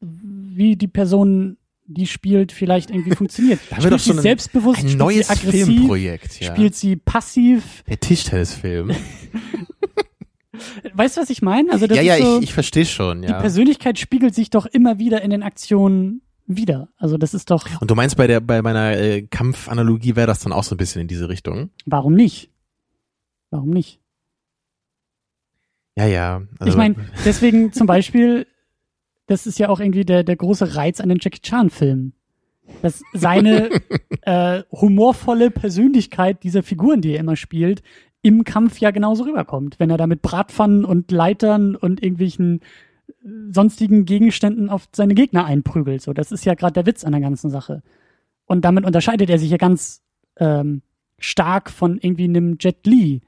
wie die Person, die spielt, vielleicht irgendwie funktioniert. Da wir doch spielt sie so ein- selbstbewusst, Ein spielt neues sie aggressiv, Filmprojekt, ja. spielt sie passiv. Der Tischtennisfilm. Weißt du, was ich meine? Also das ja, ja, ist so, ich, ich verstehe schon, die ja. Persönlichkeit spiegelt sich doch immer wieder in den Aktionen wieder. Also das ist doch, Und du meinst, bei der, bei meiner äh, Kampfanalogie wäre das dann auch so ein bisschen in diese Richtung? warum nicht? Warum nicht? Ja, ja. Also, ich meine, deswegen zum Beispiel, das ist ja auch irgendwie der, der große Reiz an den Jackie Chan-Filmen. Dass seine äh, humorvolle Persönlichkeit dieser Figuren, die er immer spielt, im Kampf ja genauso rüberkommt. Wenn er da mit Bratpfannen und Leitern und irgendwelchen äh, sonstigen Gegenständen auf seine Gegner einprügelt. So, das ist ja gerade der Witz an der ganzen Sache. Und damit unterscheidet er sich ja ganz ähm, stark von irgendwie einem Jet Li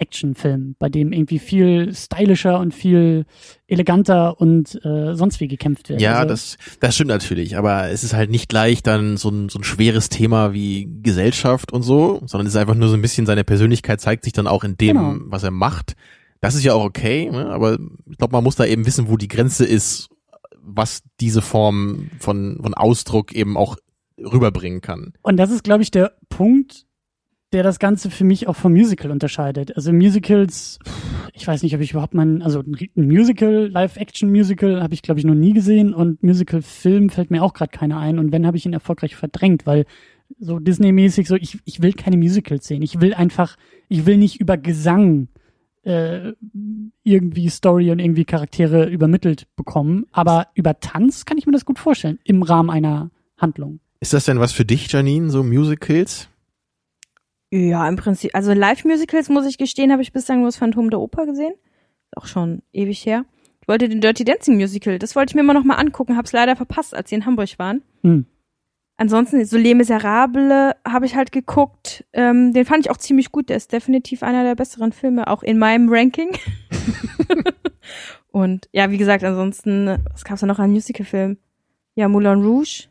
Actionfilm, bei dem irgendwie viel stylischer und viel eleganter und äh, sonst wie gekämpft wird. Ja, also, das, das stimmt natürlich, aber es ist halt nicht gleich dann so ein, so ein schweres Thema wie Gesellschaft und so, sondern es ist einfach nur so ein bisschen seine Persönlichkeit zeigt sich dann auch in dem, Genau. was er macht. Das ist ja auch okay, ne? aber ich glaube, man muss da eben wissen, wo die Grenze ist, was diese Form von, von Ausdruck eben auch rüberbringen kann. Und das ist, glaube ich, der Punkt, der das Ganze für mich auch vom Musical unterscheidet. Also Musicals, ich weiß nicht, ob ich überhaupt mal, also ein Musical, Live-Action-Musical habe ich, glaube ich, noch nie gesehen und Musical-Film fällt mir auch gerade keiner ein und wenn, habe ich ihn erfolgreich verdrängt, weil so Disney-mäßig so, ich, ich will keine Musicals sehen. Ich will einfach, ich will nicht über Gesang äh, irgendwie Story und irgendwie Charaktere übermittelt bekommen, aber über Tanz kann ich mir das gut vorstellen, im Rahmen einer Handlung. Ist das denn was für dich, Janine, so Musicals? Ja, im Prinzip. Also Live-Musicals, muss ich gestehen, habe ich bislang nur das Phantom der Oper gesehen. Auch schon ewig her. Ich wollte den Dirty Dancing Musical, das wollte ich mir immer noch mal angucken, hab's leider verpasst, als sie in Hamburg waren. Hm. Ansonsten, so Les Miserables habe ich halt geguckt. Ähm, den fand ich auch ziemlich gut. Der ist definitiv einer der besseren Filme, auch in meinem Ranking. Und ja, wie gesagt, ansonsten, was gab's da noch an Musicalfilm? Ja, Moulin Rouge.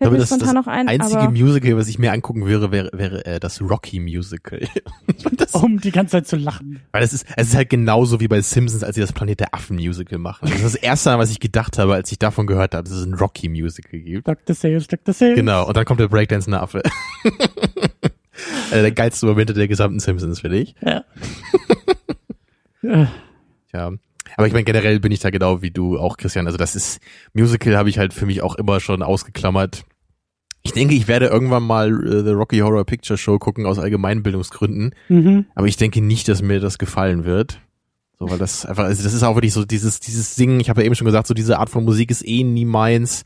Ich glaube, Fällt mir das, das noch ein, einzige aber Musical, was ich mir angucken würde, wäre, wäre äh, das Rocky Musical. Das, Um die ganze Zeit zu lachen. weil es ist, es ist halt genauso wie bei Simpsons, als sie das Planet der Affen Musical machen. Das ist das erste, was ich gedacht habe, als ich davon gehört habe, dass es ein Rocky Musical gibt. Dr. Sales, Dr. Sales. Genau. Und dann kommt der Breakdancende Affe. also der geilste Moment der gesamten Simpsons, finde ich. Ja. Ja. Aber ich meine, generell bin ich da genau wie du auch, Christian. Also das ist, Musical habe ich halt für mich auch immer schon ausgeklammert. Ich denke, ich werde irgendwann mal äh, The Rocky Horror Picture Show gucken aus Allgemeinbildungsgründen. mhm. Aber ich denke nicht, dass mir das gefallen wird. So, weil das einfach, also das ist auch wirklich so dieses, dieses Singen, ich habe ja eben schon gesagt, so diese Art von Musik ist eh nie meins.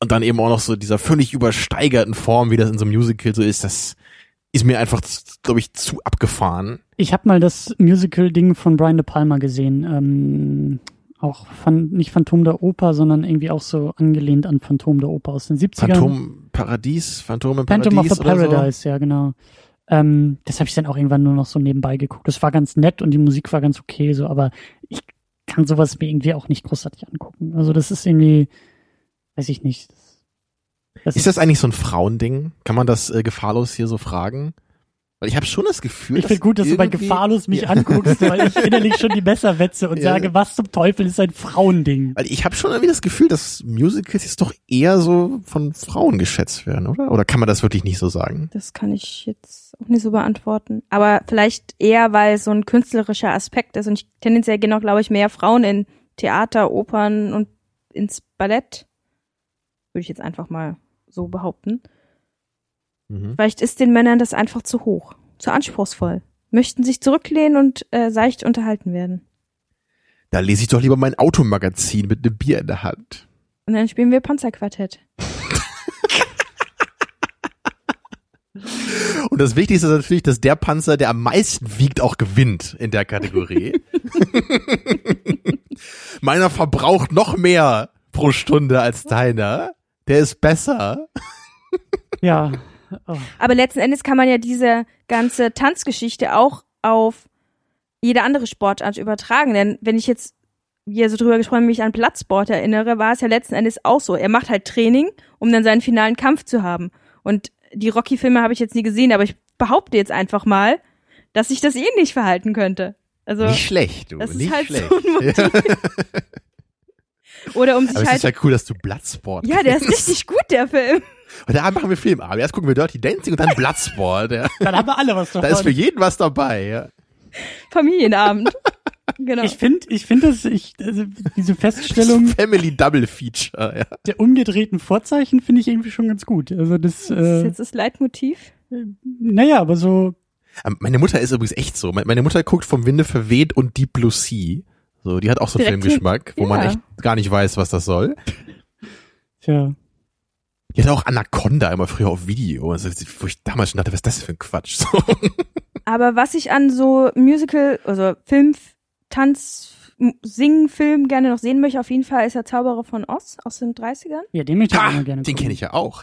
Und dann eben auch noch so dieser völlig übersteigerten Form, wie das in so einem Musical so ist, das ist mir einfach, glaube ich, zu abgefahren. Ich habe mal das Musical-Ding von Brian De Palma gesehen. Ähm, auch von, nicht Phantom der Oper, sondern irgendwie auch so angelehnt an Phantom der Oper aus den 70ern. Phantom Paradies, Phantom im Paradies Phantom of the oder so. Paradise, ja, genau. Ähm, das habe ich dann auch irgendwann nur noch so nebenbei geguckt. Das war ganz nett und die Musik war ganz okay, so, aber ich kann sowas mir irgendwie auch nicht großartig angucken. Also das ist irgendwie, weiß ich nicht. Das, Ist das eigentlich so ein Frauending? Kann man das äh, gefahrlos hier so fragen? Weil ich habe schon das Gefühl, Ich finde gut, dass du bei Gefahrlos mich Ja. anguckst, weil ich innerlich schon die Messer wetze und Ja. sage, was zum Teufel ist ein Frauending? Weil ich habe schon irgendwie das Gefühl, dass Musicals jetzt doch eher so von Frauen geschätzt werden, oder? Oder kann man das wirklich nicht so sagen? das kann ich jetzt auch nicht so beantworten. Aber vielleicht eher, weil es so ein künstlerischer Aspekt ist. Und ich tendenziell gehen auch, glaube ich, mehr Frauen in Theater, Opern und ins Ballett. Würde ich jetzt einfach mal so behaupten. Mhm. Vielleicht ist den Männern das einfach zu hoch, zu anspruchsvoll. Möchten sich zurücklehnen und äh, seicht unterhalten werden. Da lese ich doch lieber mein Automagazin mit einem Bier in der Hand. Und dann spielen wir Panzerquartett. Und das Wichtigste ist natürlich, dass der Panzer, der am meisten wiegt, auch gewinnt in der Kategorie. Meiner verbraucht noch mehr pro Stunde als deiner. Der ist besser. Ja. Oh. Aber letzten Endes kann man ja diese ganze Tanzgeschichte auch auf jede andere Sportart übertragen. Denn wenn ich jetzt, wie ihr so drüber gesprochen habt, mich an Platzsport erinnere, war es ja letzten Endes auch so. Er macht halt Training, um dann seinen finalen Kampf zu haben. Und die Rocky-Filme habe ich jetzt nie gesehen, aber ich behaupte jetzt einfach mal, dass sich das ähnlich verhalten könnte. Also, Nicht schlecht, du. das ist nicht halt schlecht. so ein Motiv. oder um sich Aber es halt, ist ja cool, dass du Bloodsport ja, der ist richtig gut, der Film. Und da machen wir Filmabend. Erst gucken wir Dirty Dancing und dann Bloodsport. Ja. Dann haben wir alle was davon. Da ist für jeden was dabei. Ja. Familienabend. Genau. ich finde, ich finde das, ich, also diese Feststellung Family Double Feature. Ja. der umgedrehten Vorzeichen finde ich irgendwie schon ganz gut. Also das, das ist äh, jetzt das Leitmotiv. naja, aber so, Ähm, Meine Mutter ist übrigens echt so. Me- Meine Mutter guckt vom Winde verweht und Deep Blue Sea. So, die hat auch so einen Filmgeschmack, wo man ja. echt gar nicht weiß, was das soll. Tja. Die hatte auch Anaconda immer früher auf Video. Also, wo ich damals schon dachte, was ist das für ein Quatsch? So. Aber was ich an so Musical, also Film, Tanz, Singen, Film gerne noch sehen möchte, auf jeden Fall ist der Zauberer von Oz aus den 30ern. Ja, den möchte ich auch Ha, gerne den gucken. kenne ich ja auch.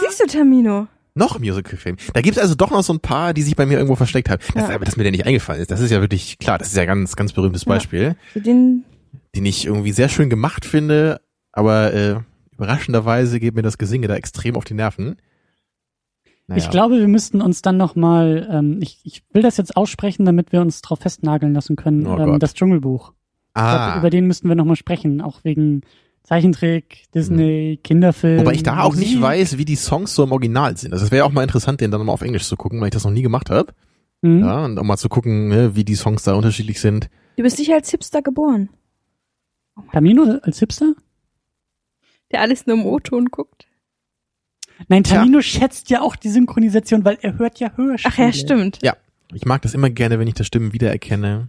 Siehst du, Tamino? Noch Musicalfilm. Da gibt's also doch noch so ein paar, die sich bei mir irgendwo versteckt haben. Das, Ja. Aber dass mir der nicht eingefallen ist, das ist ja wirklich klar. Das ist ja ganz, ganz berühmtes Ja. Beispiel, So den, den ich irgendwie sehr schön gemacht finde, aber äh, überraschenderweise geht mir das Gesinge da extrem auf die Nerven. Naja. Ich glaube, wir müssten uns dann nochmal, ähm, ich, ich will das jetzt aussprechen, damit wir uns drauf festnageln lassen können, Oh ähm, das Dschungelbuch. Ich glaub, ah, über den müssten wir nochmal sprechen, auch wegen Zeichentrick, Disney, Kinderfilm. wobei ich da auch nicht Musik. weiß, wie die Songs so im Original sind. Also es wäre auch mal interessant, den dann mal auf Englisch zu gucken, weil ich das noch nie gemacht habe. Mhm. Ja, und um mal zu gucken, ne, wie die Songs da unterschiedlich sind. du bist sicher als Hipster geboren, Tamino als Hipster? der alles nur im O-Ton guckt. Nein. Tamino schätzt ja auch die Synchronisation, weil er hört ja Hörspiele. Ach ja, stimmt. Ich mag das immer gerne, wenn ich das Stimmen wiedererkenne.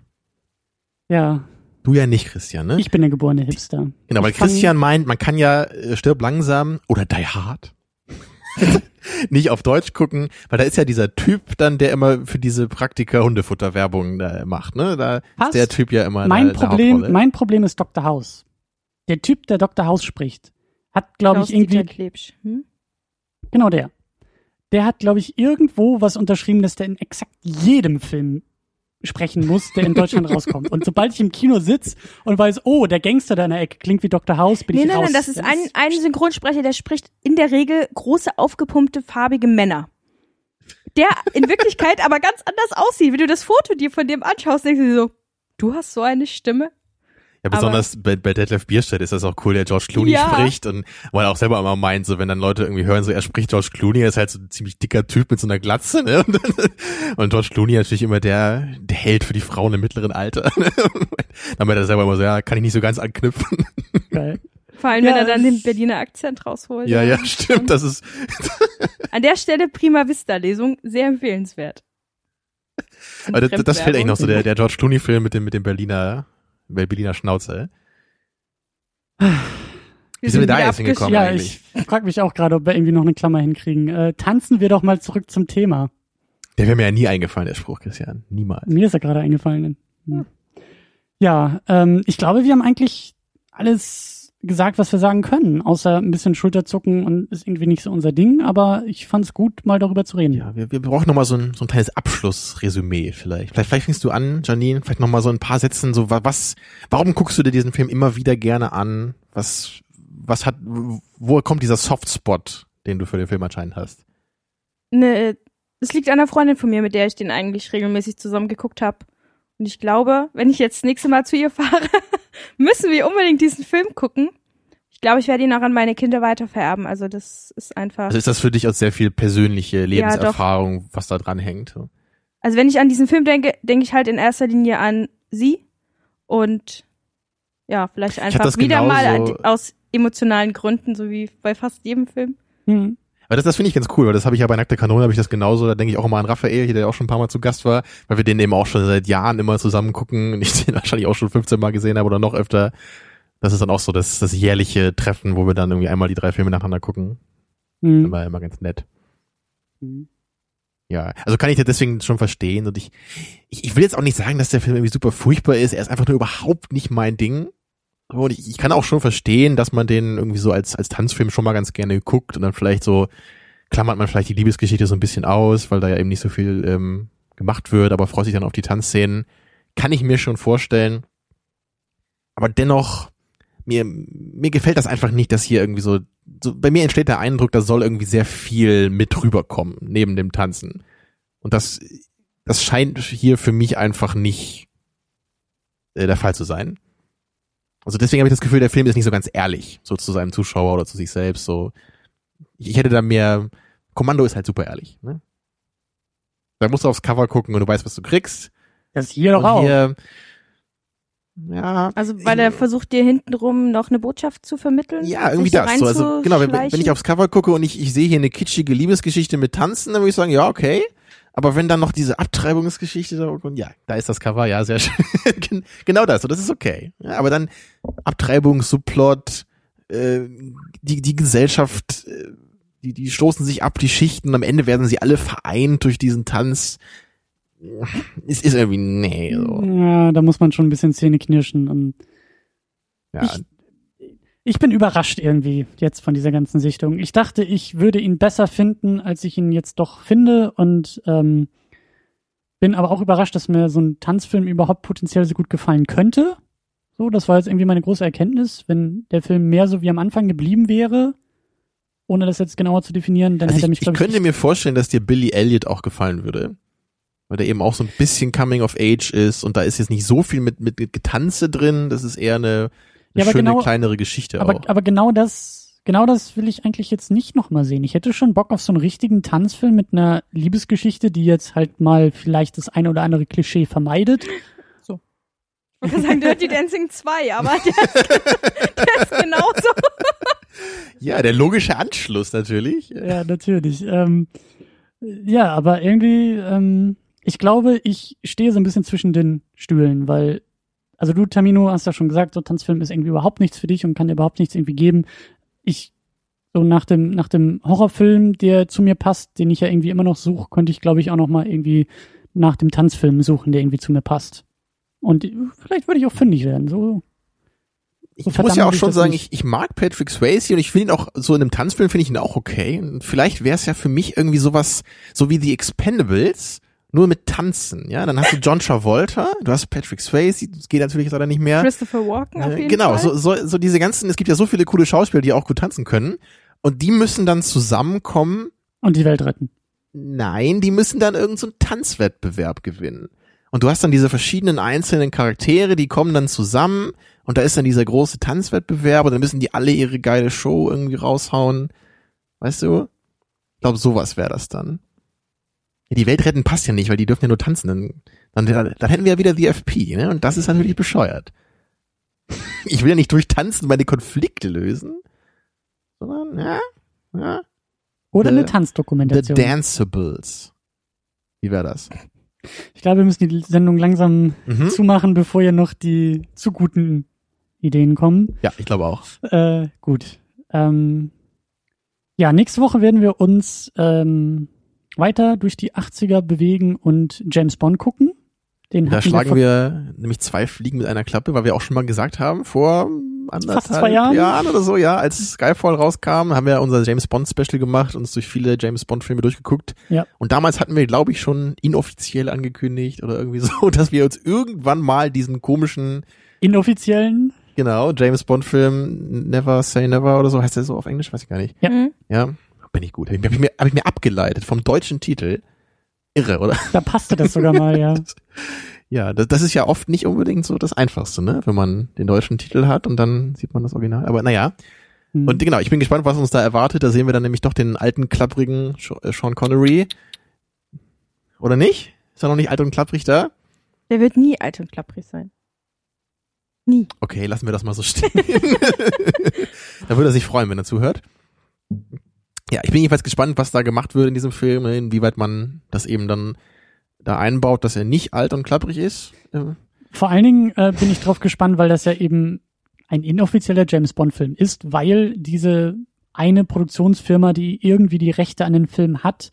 Ja, Du ja nicht, Christian, ne? ich bin der geborene Hipster. Genau, weil Ich Christian meint, man kann ja äh, Stirb langsam oder Die Hard nicht auf Deutsch gucken, weil da ist ja dieser Typ dann, der immer für diese Praktika Hundefutter-Werbung äh, macht, ne? Da Passt. ist der Typ ja immer Mein in der, Problem, der mein Problem ist Dr. House. Der Typ, der Dr. House spricht, hat, glaube ich, irgendwie. Hm? genau der. Der hat, glaube ich, irgendwo was unterschrieben, dass der in exakt jedem Film sprechen muss, der in Deutschland rauskommt. Und sobald ich im Kino sitz und weiß, oh, der Gangster da in der Ecke klingt wie Dr. House, bin Nee, ich nein, raus. nein, das ist ein, ein Synchronsprecher, der spricht in der Regel große, aufgepumpte, farbige Männer. Der in Wirklichkeit aber ganz anders aussieht. Wenn du das Foto dir von dem anschaust, denkst du dir so, du hast so eine Stimme. Ja, besonders bei, bei Detlef Bierstedt ist das auch cool, der George Clooney Ja. spricht und weil er auch selber immer meint, so wenn dann Leute irgendwie hören, so er spricht George Clooney, er ist halt so ein ziemlich dicker Typ mit so einer Glatze, ne? Und, und George Clooney natürlich immer der, der Held für die Frauen im mittleren Alter. Ne? Dann meint er selber immer so, ja, kann ich nicht so ganz anknüpfen. geil. Vor allem, Ja, wenn er dann den Berliner Akzent rausholt. Ja, ja, stimmt, das ist, An der Stelle Prima Vista Lesung, sehr empfehlenswert. aber das, das fällt eigentlich noch so, der, der George Clooney Film mit dem, mit dem Berliner, Berliner Schnauze. Wie sind wir da jetzt hingekommen? Ja, eigentlich? ich frage mich auch gerade, ob wir irgendwie noch eine Klammer hinkriegen. Äh, tanzen wir doch mal zurück zum Thema. Der wäre mir ja nie eingefallen, der Spruch, Christian. Niemals. Mir ist er gerade eingefallen. Hm. Ja, ähm, ich glaube, wir haben eigentlich alles gesagt, was wir sagen können, außer ein bisschen Schulterzucken und ist irgendwie nicht so unser Ding, aber ich fand es gut, mal darüber zu reden. Ja, wir, wir brauchen noch mal so ein, so ein kleines Abschlussresümee vielleicht. vielleicht. Vielleicht fängst du an, Janine, vielleicht noch mal so ein paar Sätzen, so wa- was, warum guckst du dir diesen Film immer wieder gerne an? Was, was hat, woher kommt dieser Softspot, den du für den Film anscheinend hast? Ne, es liegt an einer Freundin von mir, mit der ich den eigentlich regelmäßig zusammen geguckt habe. Und ich glaube, wenn ich jetzt das nächste Mal zu ihr fahre, müssen wir unbedingt diesen Film gucken. Ich glaube, ich werde ihn auch an meine Kinder weitervererben. Also das ist einfach. Also ist das für dich auch sehr viel persönliche Lebenserfahrung, was da dran hängt? so? Also wenn ich an diesen Film denke, denke ich halt in erster Linie an sie und ja, vielleicht einfach wieder mal aus emotionalen Gründen, so wie bei fast jedem Film. Hm. Aber das, das finde ich ganz cool, weil das habe ich ja bei Nackte Kanone, habe ich das genauso, da denke ich auch immer an Raphael, hier, der ja auch schon ein paar Mal zu Gast war, weil wir den eben auch schon seit Jahren immer zusammen gucken und ich den wahrscheinlich auch schon 15 Mal gesehen habe oder noch öfter. Das ist dann auch so das, das jährliche Treffen, wo wir dann irgendwie einmal die drei Filme nacheinander gucken. Hm. Immer, immer ganz nett. Hm. Ja, also kann ich das deswegen schon verstehen und ich, ich, ich will jetzt auch nicht sagen, dass der Film irgendwie super furchtbar ist, er ist einfach nur überhaupt nicht mein Ding. Und ich, ich kann auch schon verstehen, dass man den irgendwie so als, als Tanzfilm schon mal ganz gerne guckt und dann vielleicht so klammert man vielleicht die Liebesgeschichte so ein bisschen aus, weil da ja eben nicht so viel ähm, gemacht wird, aber freut sich dann auf die Tanzszenen. Kann ich mir schon vorstellen. Aber dennoch, mir, mir gefällt das einfach nicht, dass hier irgendwie so, so, bei mir entsteht der Eindruck, da soll irgendwie sehr viel mit rüberkommen, neben dem Tanzen. Und das, das scheint hier für mich einfach nicht äh, der Fall zu sein. Also deswegen habe ich das Gefühl, der Film ist nicht so ganz ehrlich, so zu seinem Zuschauer oder zu sich selbst. So, ich, hätte da mehr. Kommando ist halt super ehrlich. Ne? Da musst du aufs Cover gucken und du weißt, was du kriegst. Das hier doch auch. hier, ja, Also weil er versucht dir hintenrum noch eine Botschaft zu vermitteln. Ja, irgendwie das. So, also genau, wenn, wenn ich aufs Cover gucke und ich, ich sehe hier eine kitschige Liebesgeschichte mit Tanzen, dann würde ich sagen, ja, okay. Aber wenn dann noch diese Abtreibungsgeschichte da kommt, ja, da ist das Cover, ja, sehr schön. Gen- genau das, und das ist okay. Ja, aber dann Abtreibungssubplot, äh, die, die Gesellschaft, äh, die, die stoßen sich ab, die Schichten, am Ende werden sie alle vereint durch diesen Tanz. Es ist irgendwie, nee, so. Ja, da muss man schon ein bisschen Zähne knirschen. Und Ja, Ich- ich bin überrascht irgendwie jetzt von dieser ganzen Sichtung. Ich dachte, ich würde ihn besser finden, als ich ihn jetzt doch finde und ähm, bin aber auch überrascht, dass mir so ein Tanzfilm überhaupt potenziell so gut gefallen könnte. So, das war jetzt irgendwie meine große Erkenntnis. Wenn der Film mehr so wie am Anfang geblieben wäre, ohne das jetzt genauer zu definieren, dann Also hätte er mich, ich, ich könnte mir vorstellen, dass dir Billy Elliot auch gefallen würde. Weil der eben auch so ein bisschen Coming of Age ist und da ist jetzt nicht so viel mit, mit, mit Getanze drin, das ist eher eine Ja, aber schöne genau- kleinere Geschichte aber, auch. aber genau das, genau das will ich eigentlich jetzt nicht nochmal sehen. Ich hätte schon Bock auf so einen richtigen Tanzfilm mit einer Liebesgeschichte, die jetzt halt mal vielleicht das eine oder andere Klischee vermeidet. Ich wollte sagen Dirty Dancing 2, aber der ist, der ist genauso. Ja, der logische Anschluss natürlich. Ja, natürlich. Ähm, ja, aber irgendwie, ähm, ich glaube, ich stehe so ein bisschen zwischen den Stühlen, weil, also du, Tamino, hast ja schon gesagt, so Tanzfilm ist irgendwie überhaupt nichts für dich und kann dir überhaupt nichts irgendwie geben. Ich, so nach dem, nach dem Horrorfilm, der zu mir passt, den ich ja irgendwie immer noch suche, könnte ich, glaube ich, auch noch mal irgendwie nach dem Tanzfilm suchen, der irgendwie zu mir passt. Und vielleicht würde ich auch fündig werden, so. Ich So muss verdammt ja auch ich schon sagen, nicht. ich, ich mag Patrick Swayze und ich finde ihn auch, so in einem Tanzfilm finde ich ihn auch okay. Und vielleicht wäre es ja für mich irgendwie sowas, so wie The Expendables, nur mit Tanzen, ja. Dann hast du John Travolta, du hast Patrick Swayze, das geht natürlich leider nicht mehr. Christopher Walken auf Äh, jeden genau, Fall. so, so, so diese ganzen, es gibt ja so viele coole Schauspieler, die auch gut tanzen können. Und die müssen dann zusammenkommen. Und die Welt retten. Nein, die müssen dann irgendeinen so einen Tanzwettbewerb gewinnen. Und du hast dann diese verschiedenen einzelnen Charaktere, die kommen dann zusammen und da ist dann dieser große Tanzwettbewerb und dann müssen die alle ihre geile Show irgendwie raushauen. Weißt du? Ich glaube, sowas wäre das dann. Ja, die Welt retten passt ja nicht, weil die dürfen ja nur tanzen. Dann, dann, dann hätten wir ja wieder die FP, ne? Und das ist natürlich bescheuert. Ich will ja nicht durch Tanzen meine Konflikte lösen, sondern, ja, ja, Oder The- eine The Tanzdokumentation. Danceables. Wie wäre das? Ich glaube, wir müssen die Sendung langsam Mhm. zumachen, bevor hier noch die zu guten Ideen kommen. Ja, ich glaube auch. Äh, gut. Ähm, ja, nächste Woche werden wir uns ähm, weiter durch die 80er bewegen und James Bond gucken. Den Da schlagen wir nämlich zwei Fliegen mit einer Klappe, weil wir auch schon mal gesagt haben, vor anderthalb zwei Jahren? oder so, ja, als Skyfall rauskam, haben wir unser James Bond Special gemacht, uns durch viele James Bond Filme durchgeguckt. Ja. Und damals hatten wir, glaube ich, schon inoffiziell angekündigt oder irgendwie so, dass wir uns irgendwann mal diesen komischen, inoffiziellen. genau, James Bond Film Never Say Never oder so, heißt der so auf Englisch, weiß ich gar nicht. Ja. Mhm. Ja, bin ich gut. Habe ich, mir, hab ich mir abgeleitet vom deutschen Titel. Irre, oder? Da passte das sogar mal, ja. Ja, das, das ist ja oft nicht unbedingt so das Einfachste, ne? Wenn man den deutschen Titel hat und dann sieht man das Original. Aber naja. Hm. Und genau, ich bin gespannt, was uns da erwartet. Da sehen wir dann nämlich doch den alten, klapprigen äh, Sean Connery. Oder nicht? Ist er noch nicht alt und klapprig da? Der wird nie alt und klapprig sein. Nie. Okay, lassen wir das mal so stehen. da würde er sich freuen, wenn er zuhört. Ja, ich bin jedenfalls gespannt, was da gemacht wird in diesem Film, inwieweit man das eben dann da einbaut, dass er nicht alt und klapprig ist. Äh, Vor allen Dingen äh, bin ich drauf gespannt, weil das ja eben ein inoffizieller James Bond-Film ist, weil diese eine Produktionsfirma, die irgendwie die Rechte an den Film hat,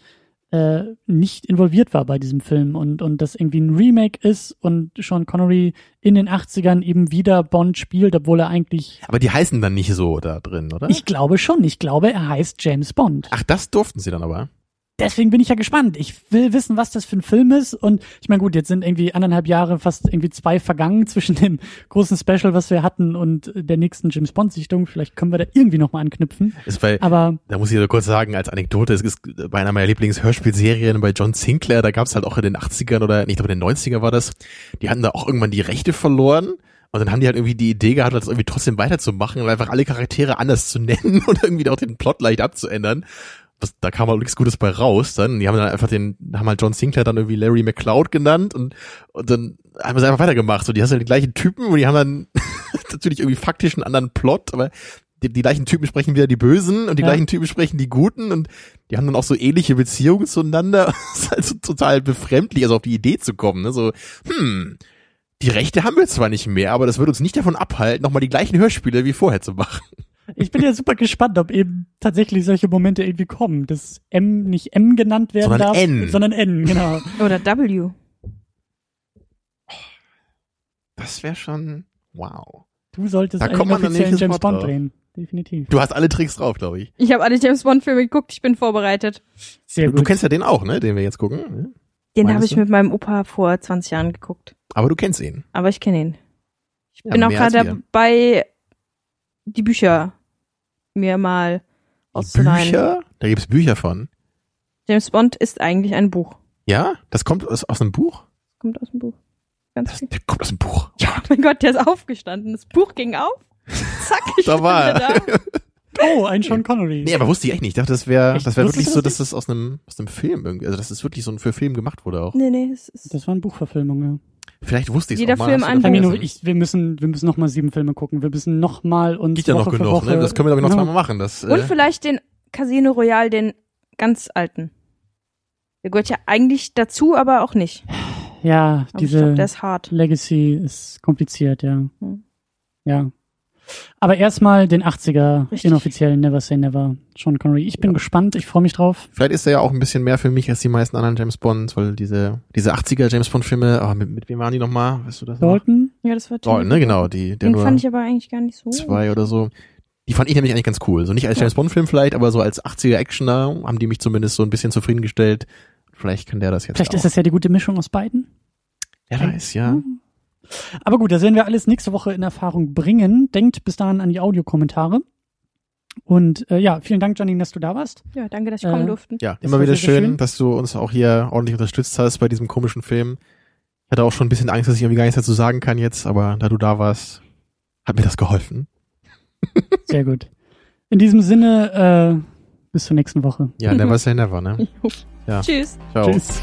äh, nicht involviert war bei diesem Film und, und das irgendwie ein Remake ist und Sean Connery in den 80ern eben wieder Bond spielt, obwohl er eigentlich, Aber die heißen dann nicht so da drin, oder? ich glaube schon, ich glaube, er heißt James Bond. Ach, das durften sie dann aber. Deswegen bin ich ja gespannt. Ich will wissen, was das für ein Film ist. Und ich meine, gut, jetzt sind irgendwie anderthalb Jahre, fast irgendwie zwei vergangen zwischen dem großen Special, was wir hatten, und der nächsten James Bond-Sichtung. Vielleicht können wir da irgendwie nochmal anknüpfen. Ist bei, Aber da muss ich so kurz sagen, als Anekdote, es ist bei einer meiner Lieblingshörspielserien bei John Sinclair, da gab es halt auch in den 80ern oder nicht, aber in den 90er war das, die hatten da auch irgendwann die Rechte verloren. Und dann haben die halt irgendwie die Idee gehabt, das irgendwie trotzdem weiterzumachen und einfach alle Charaktere anders zu nennen und irgendwie auch den Plot leicht abzuändern. Was, da kam auch nichts Gutes bei raus. Dann, die haben dann einfach den, haben halt John Sinclair dann irgendwie Larry McCloud genannt und, und dann haben sie einfach weitergemacht. So, die hast halt die gleichen Typen und die haben dann natürlich irgendwie faktisch einen anderen Plot, aber die, die gleichen Typen sprechen wieder die Bösen und die Ja. gleichen Typen sprechen die Guten und die haben dann auch so ähnliche Beziehungen zueinander. Das ist halt so total befremdlich, also auf die Idee zu kommen, ne? So, hm, die Rechte haben wir zwar nicht mehr, aber das wird uns nicht davon abhalten, nochmal die gleichen Hörspiele wie vorher zu machen. Ich bin ja super gespannt, ob eben tatsächlich solche Momente irgendwie kommen, dass M nicht M genannt werden Sondern darf, N. sondern N, genau. Oder W. Das wäre schon, wow. Du solltest Da einen offiziellen James Bond drauf. drehen. Definitiv. Du hast alle Tricks drauf, glaube ich. Ich habe alle James Bond Filme geguckt, ich bin vorbereitet. Sehr Du, gut. du kennst ja den auch, ne, den wir jetzt gucken. ne? Den habe ich mit meinem Opa vor 20 Jahren geguckt. Aber du kennst ihn. Aber ich kenne ihn. Ich Ja, bin auch gerade dabei, die Bücher mir mal auszuleihen. Bücher? Da gibt's Bücher von. James Bond ist eigentlich ein Buch. Ja? Das kommt aus, aus einem Buch? Kommt aus dem Buch. Ganz Das, der kommt aus einem Buch. Ja, mein Gott, der ist aufgestanden. Das Buch ging auf. Zack, ich Da bin war wieder da. Oh, ein Sean Connery. Nee, aber wusste ich echt nicht. Ich dachte, das wäre, das Wusstest wirklich du so, das dass das aus einem, aus einem Film irgendwie, also dass das wirklich so ein für Film gemacht wurde auch. Nee, nee, es ist. Das war eine Buchverfilmung, ja. Vielleicht wusste ich es Jeder auch mal. Film vergessen. ich, wir müssen, wir müssen noch mal sieben Filme gucken. Wir müssen noch mal uns Geht ja noch Woche genug, Woche, ne? Das können wir, glaube ich, noch Ja. zweimal machen. Das, Und äh, vielleicht den Casino Royale, den ganz alten. Der gehört ja eigentlich dazu, aber auch nicht. Ja, Aber diese der ist hart. Legacy ist kompliziert, ja. Hm. Ja. Aber erstmal den 80er Richtig. inoffiziellen Never Say Never, Sean Connery. Ich bin Ja. gespannt, ich freue mich drauf. vielleicht ist er ja auch ein bisschen mehr für mich als die meisten anderen James Bonds, weil diese, diese 80er James Bond Filme, ah, mit, mit wem waren die nochmal? Weißt du das noch? Dalton? Ja, das war Dalton, ne, genau, die, der Den nur fand ich aber eigentlich gar nicht so. zwei oder so. Die fand ich nämlich eigentlich ganz cool. So nicht als Ja. James Bond Film vielleicht, aber so als 80er Actioner haben die mich zumindest so ein bisschen zufriedengestellt. Vielleicht kann der das jetzt Vielleicht auch. ist das ja die gute Mischung aus beiden. Wer weiß, ja. Aber gut, das werden wir alles nächste Woche in Erfahrung bringen. Denkt bis dahin an die Audiokommentare. Und äh, ja, vielen Dank, Janine, dass du da warst. Ja, danke, dass ich kommen Äh, durfte. Ja, Das immer wieder sehr, sehr schön, schön. dass du uns auch hier ordentlich unterstützt hast bei diesem komischen Film. Ich hatte auch schon ein bisschen Angst, dass ich irgendwie gar nichts dazu sagen kann jetzt, aber da du da warst, hat mir das geholfen. Sehr gut. In diesem Sinne, äh, bis zur nächsten Woche. Ja, never say never, ne? Ja. Tschüss. Ciao. Tschüss.